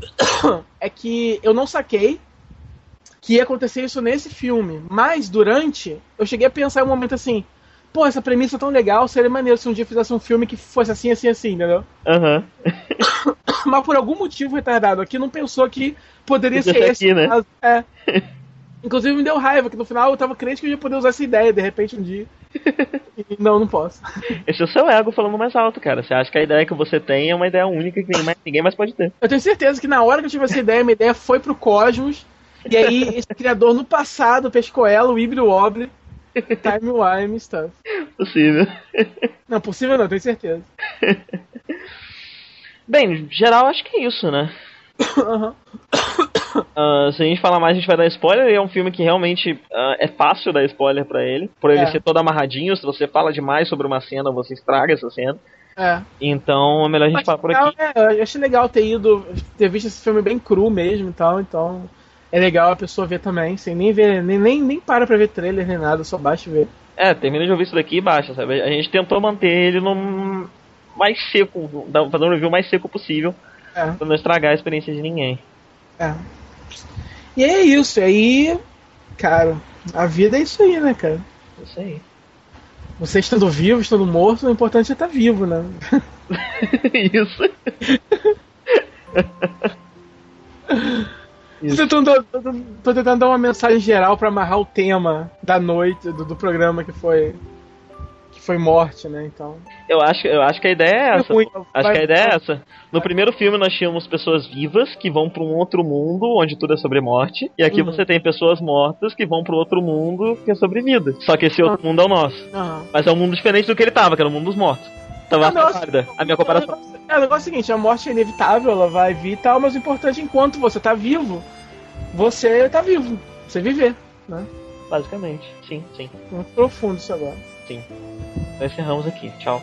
B: é que eu não saquei que ia acontecer isso nesse filme, mas durante eu cheguei a pensar um momento assim, pô, essa premissa é tão legal, seria maneiro se um dia fizesse um filme que fosse assim, assim, assim, entendeu?
A: Aham.
B: Uhum. Mas por algum motivo retardado aqui não pensou que poderia ser esse.
A: Aqui, né?
B: É. Inclusive me deu raiva, que no final eu tava crente que eu ia poder usar essa ideia de repente um dia. E não, não posso.
A: Esse é o seu ego falando mais alto, cara. Você acha que a ideia que você tem é uma ideia única que ninguém mais, ninguém mais pode ter.
B: Eu tenho certeza que na hora que eu tive essa ideia, minha ideia foi pro cosmos. E aí, esse criador no passado pescou ela, o Ibrio Wobbly, Time Wime Stuff.
A: Possível.
B: Não, possível não, tenho certeza.
A: Bem, geral acho que é isso, né?
B: Uhum.
A: Uh, se a gente falar mais, a gente vai dar spoiler. É um filme que realmente uh, é fácil dar spoiler para ele, por ele é. ser todo amarradinho. Se você fala demais sobre uma cena, você estraga essa cena.
B: É.
A: Então é melhor a gente falar por aqui.
B: É, eu achei legal ter ido, ter visto esse filme bem cru mesmo e tal, então é legal a pessoa ver também, sem nem ver, nem, nem, nem para pra ver trailer nem nada, só baixa e ver.
A: É, termina de ouvir isso daqui e baixa, sabe? A gente tentou manter ele no mais seco, fazer um review mais seco possível, é. pra não estragar a experiência de ninguém.
B: É. E é isso, aí, cara, a vida é isso aí, né, cara?
A: É isso aí.
B: Você estando vivo, estando morto, o importante é estar vivo, né?
A: isso.
B: Tô tentando, tô, tô tentando, dar uma mensagem geral para amarrar o tema da noite do, do programa que foi que foi morte, né? Então.
A: Eu acho, eu acho que a ideia é essa.
B: Ruim,
A: Acho que a ideia é essa. No primeiro filme nós tínhamos pessoas vivas que vão pra um outro mundo onde tudo é sobre morte. E aqui
B: Uhum.
A: você tem pessoas mortas que vão pro outro mundo que é sobre vida. Só que esse outro mundo é o nosso.
B: Aham.
A: Mas é um mundo diferente do que ele tava, que era o mundo dos mortos. Então
B: Ah,
A: essa
B: não,
A: é válida. A minha comparação.
B: É, o negócio é o seguinte, a morte é inevitável, ela vai vir e tal, mas o importante é enquanto você tá vivo, você tá vivo. Você viver, né?
A: Basicamente. Sim, sim.
B: Muito profundo isso agora.
A: Então encerramos aqui. Tchau.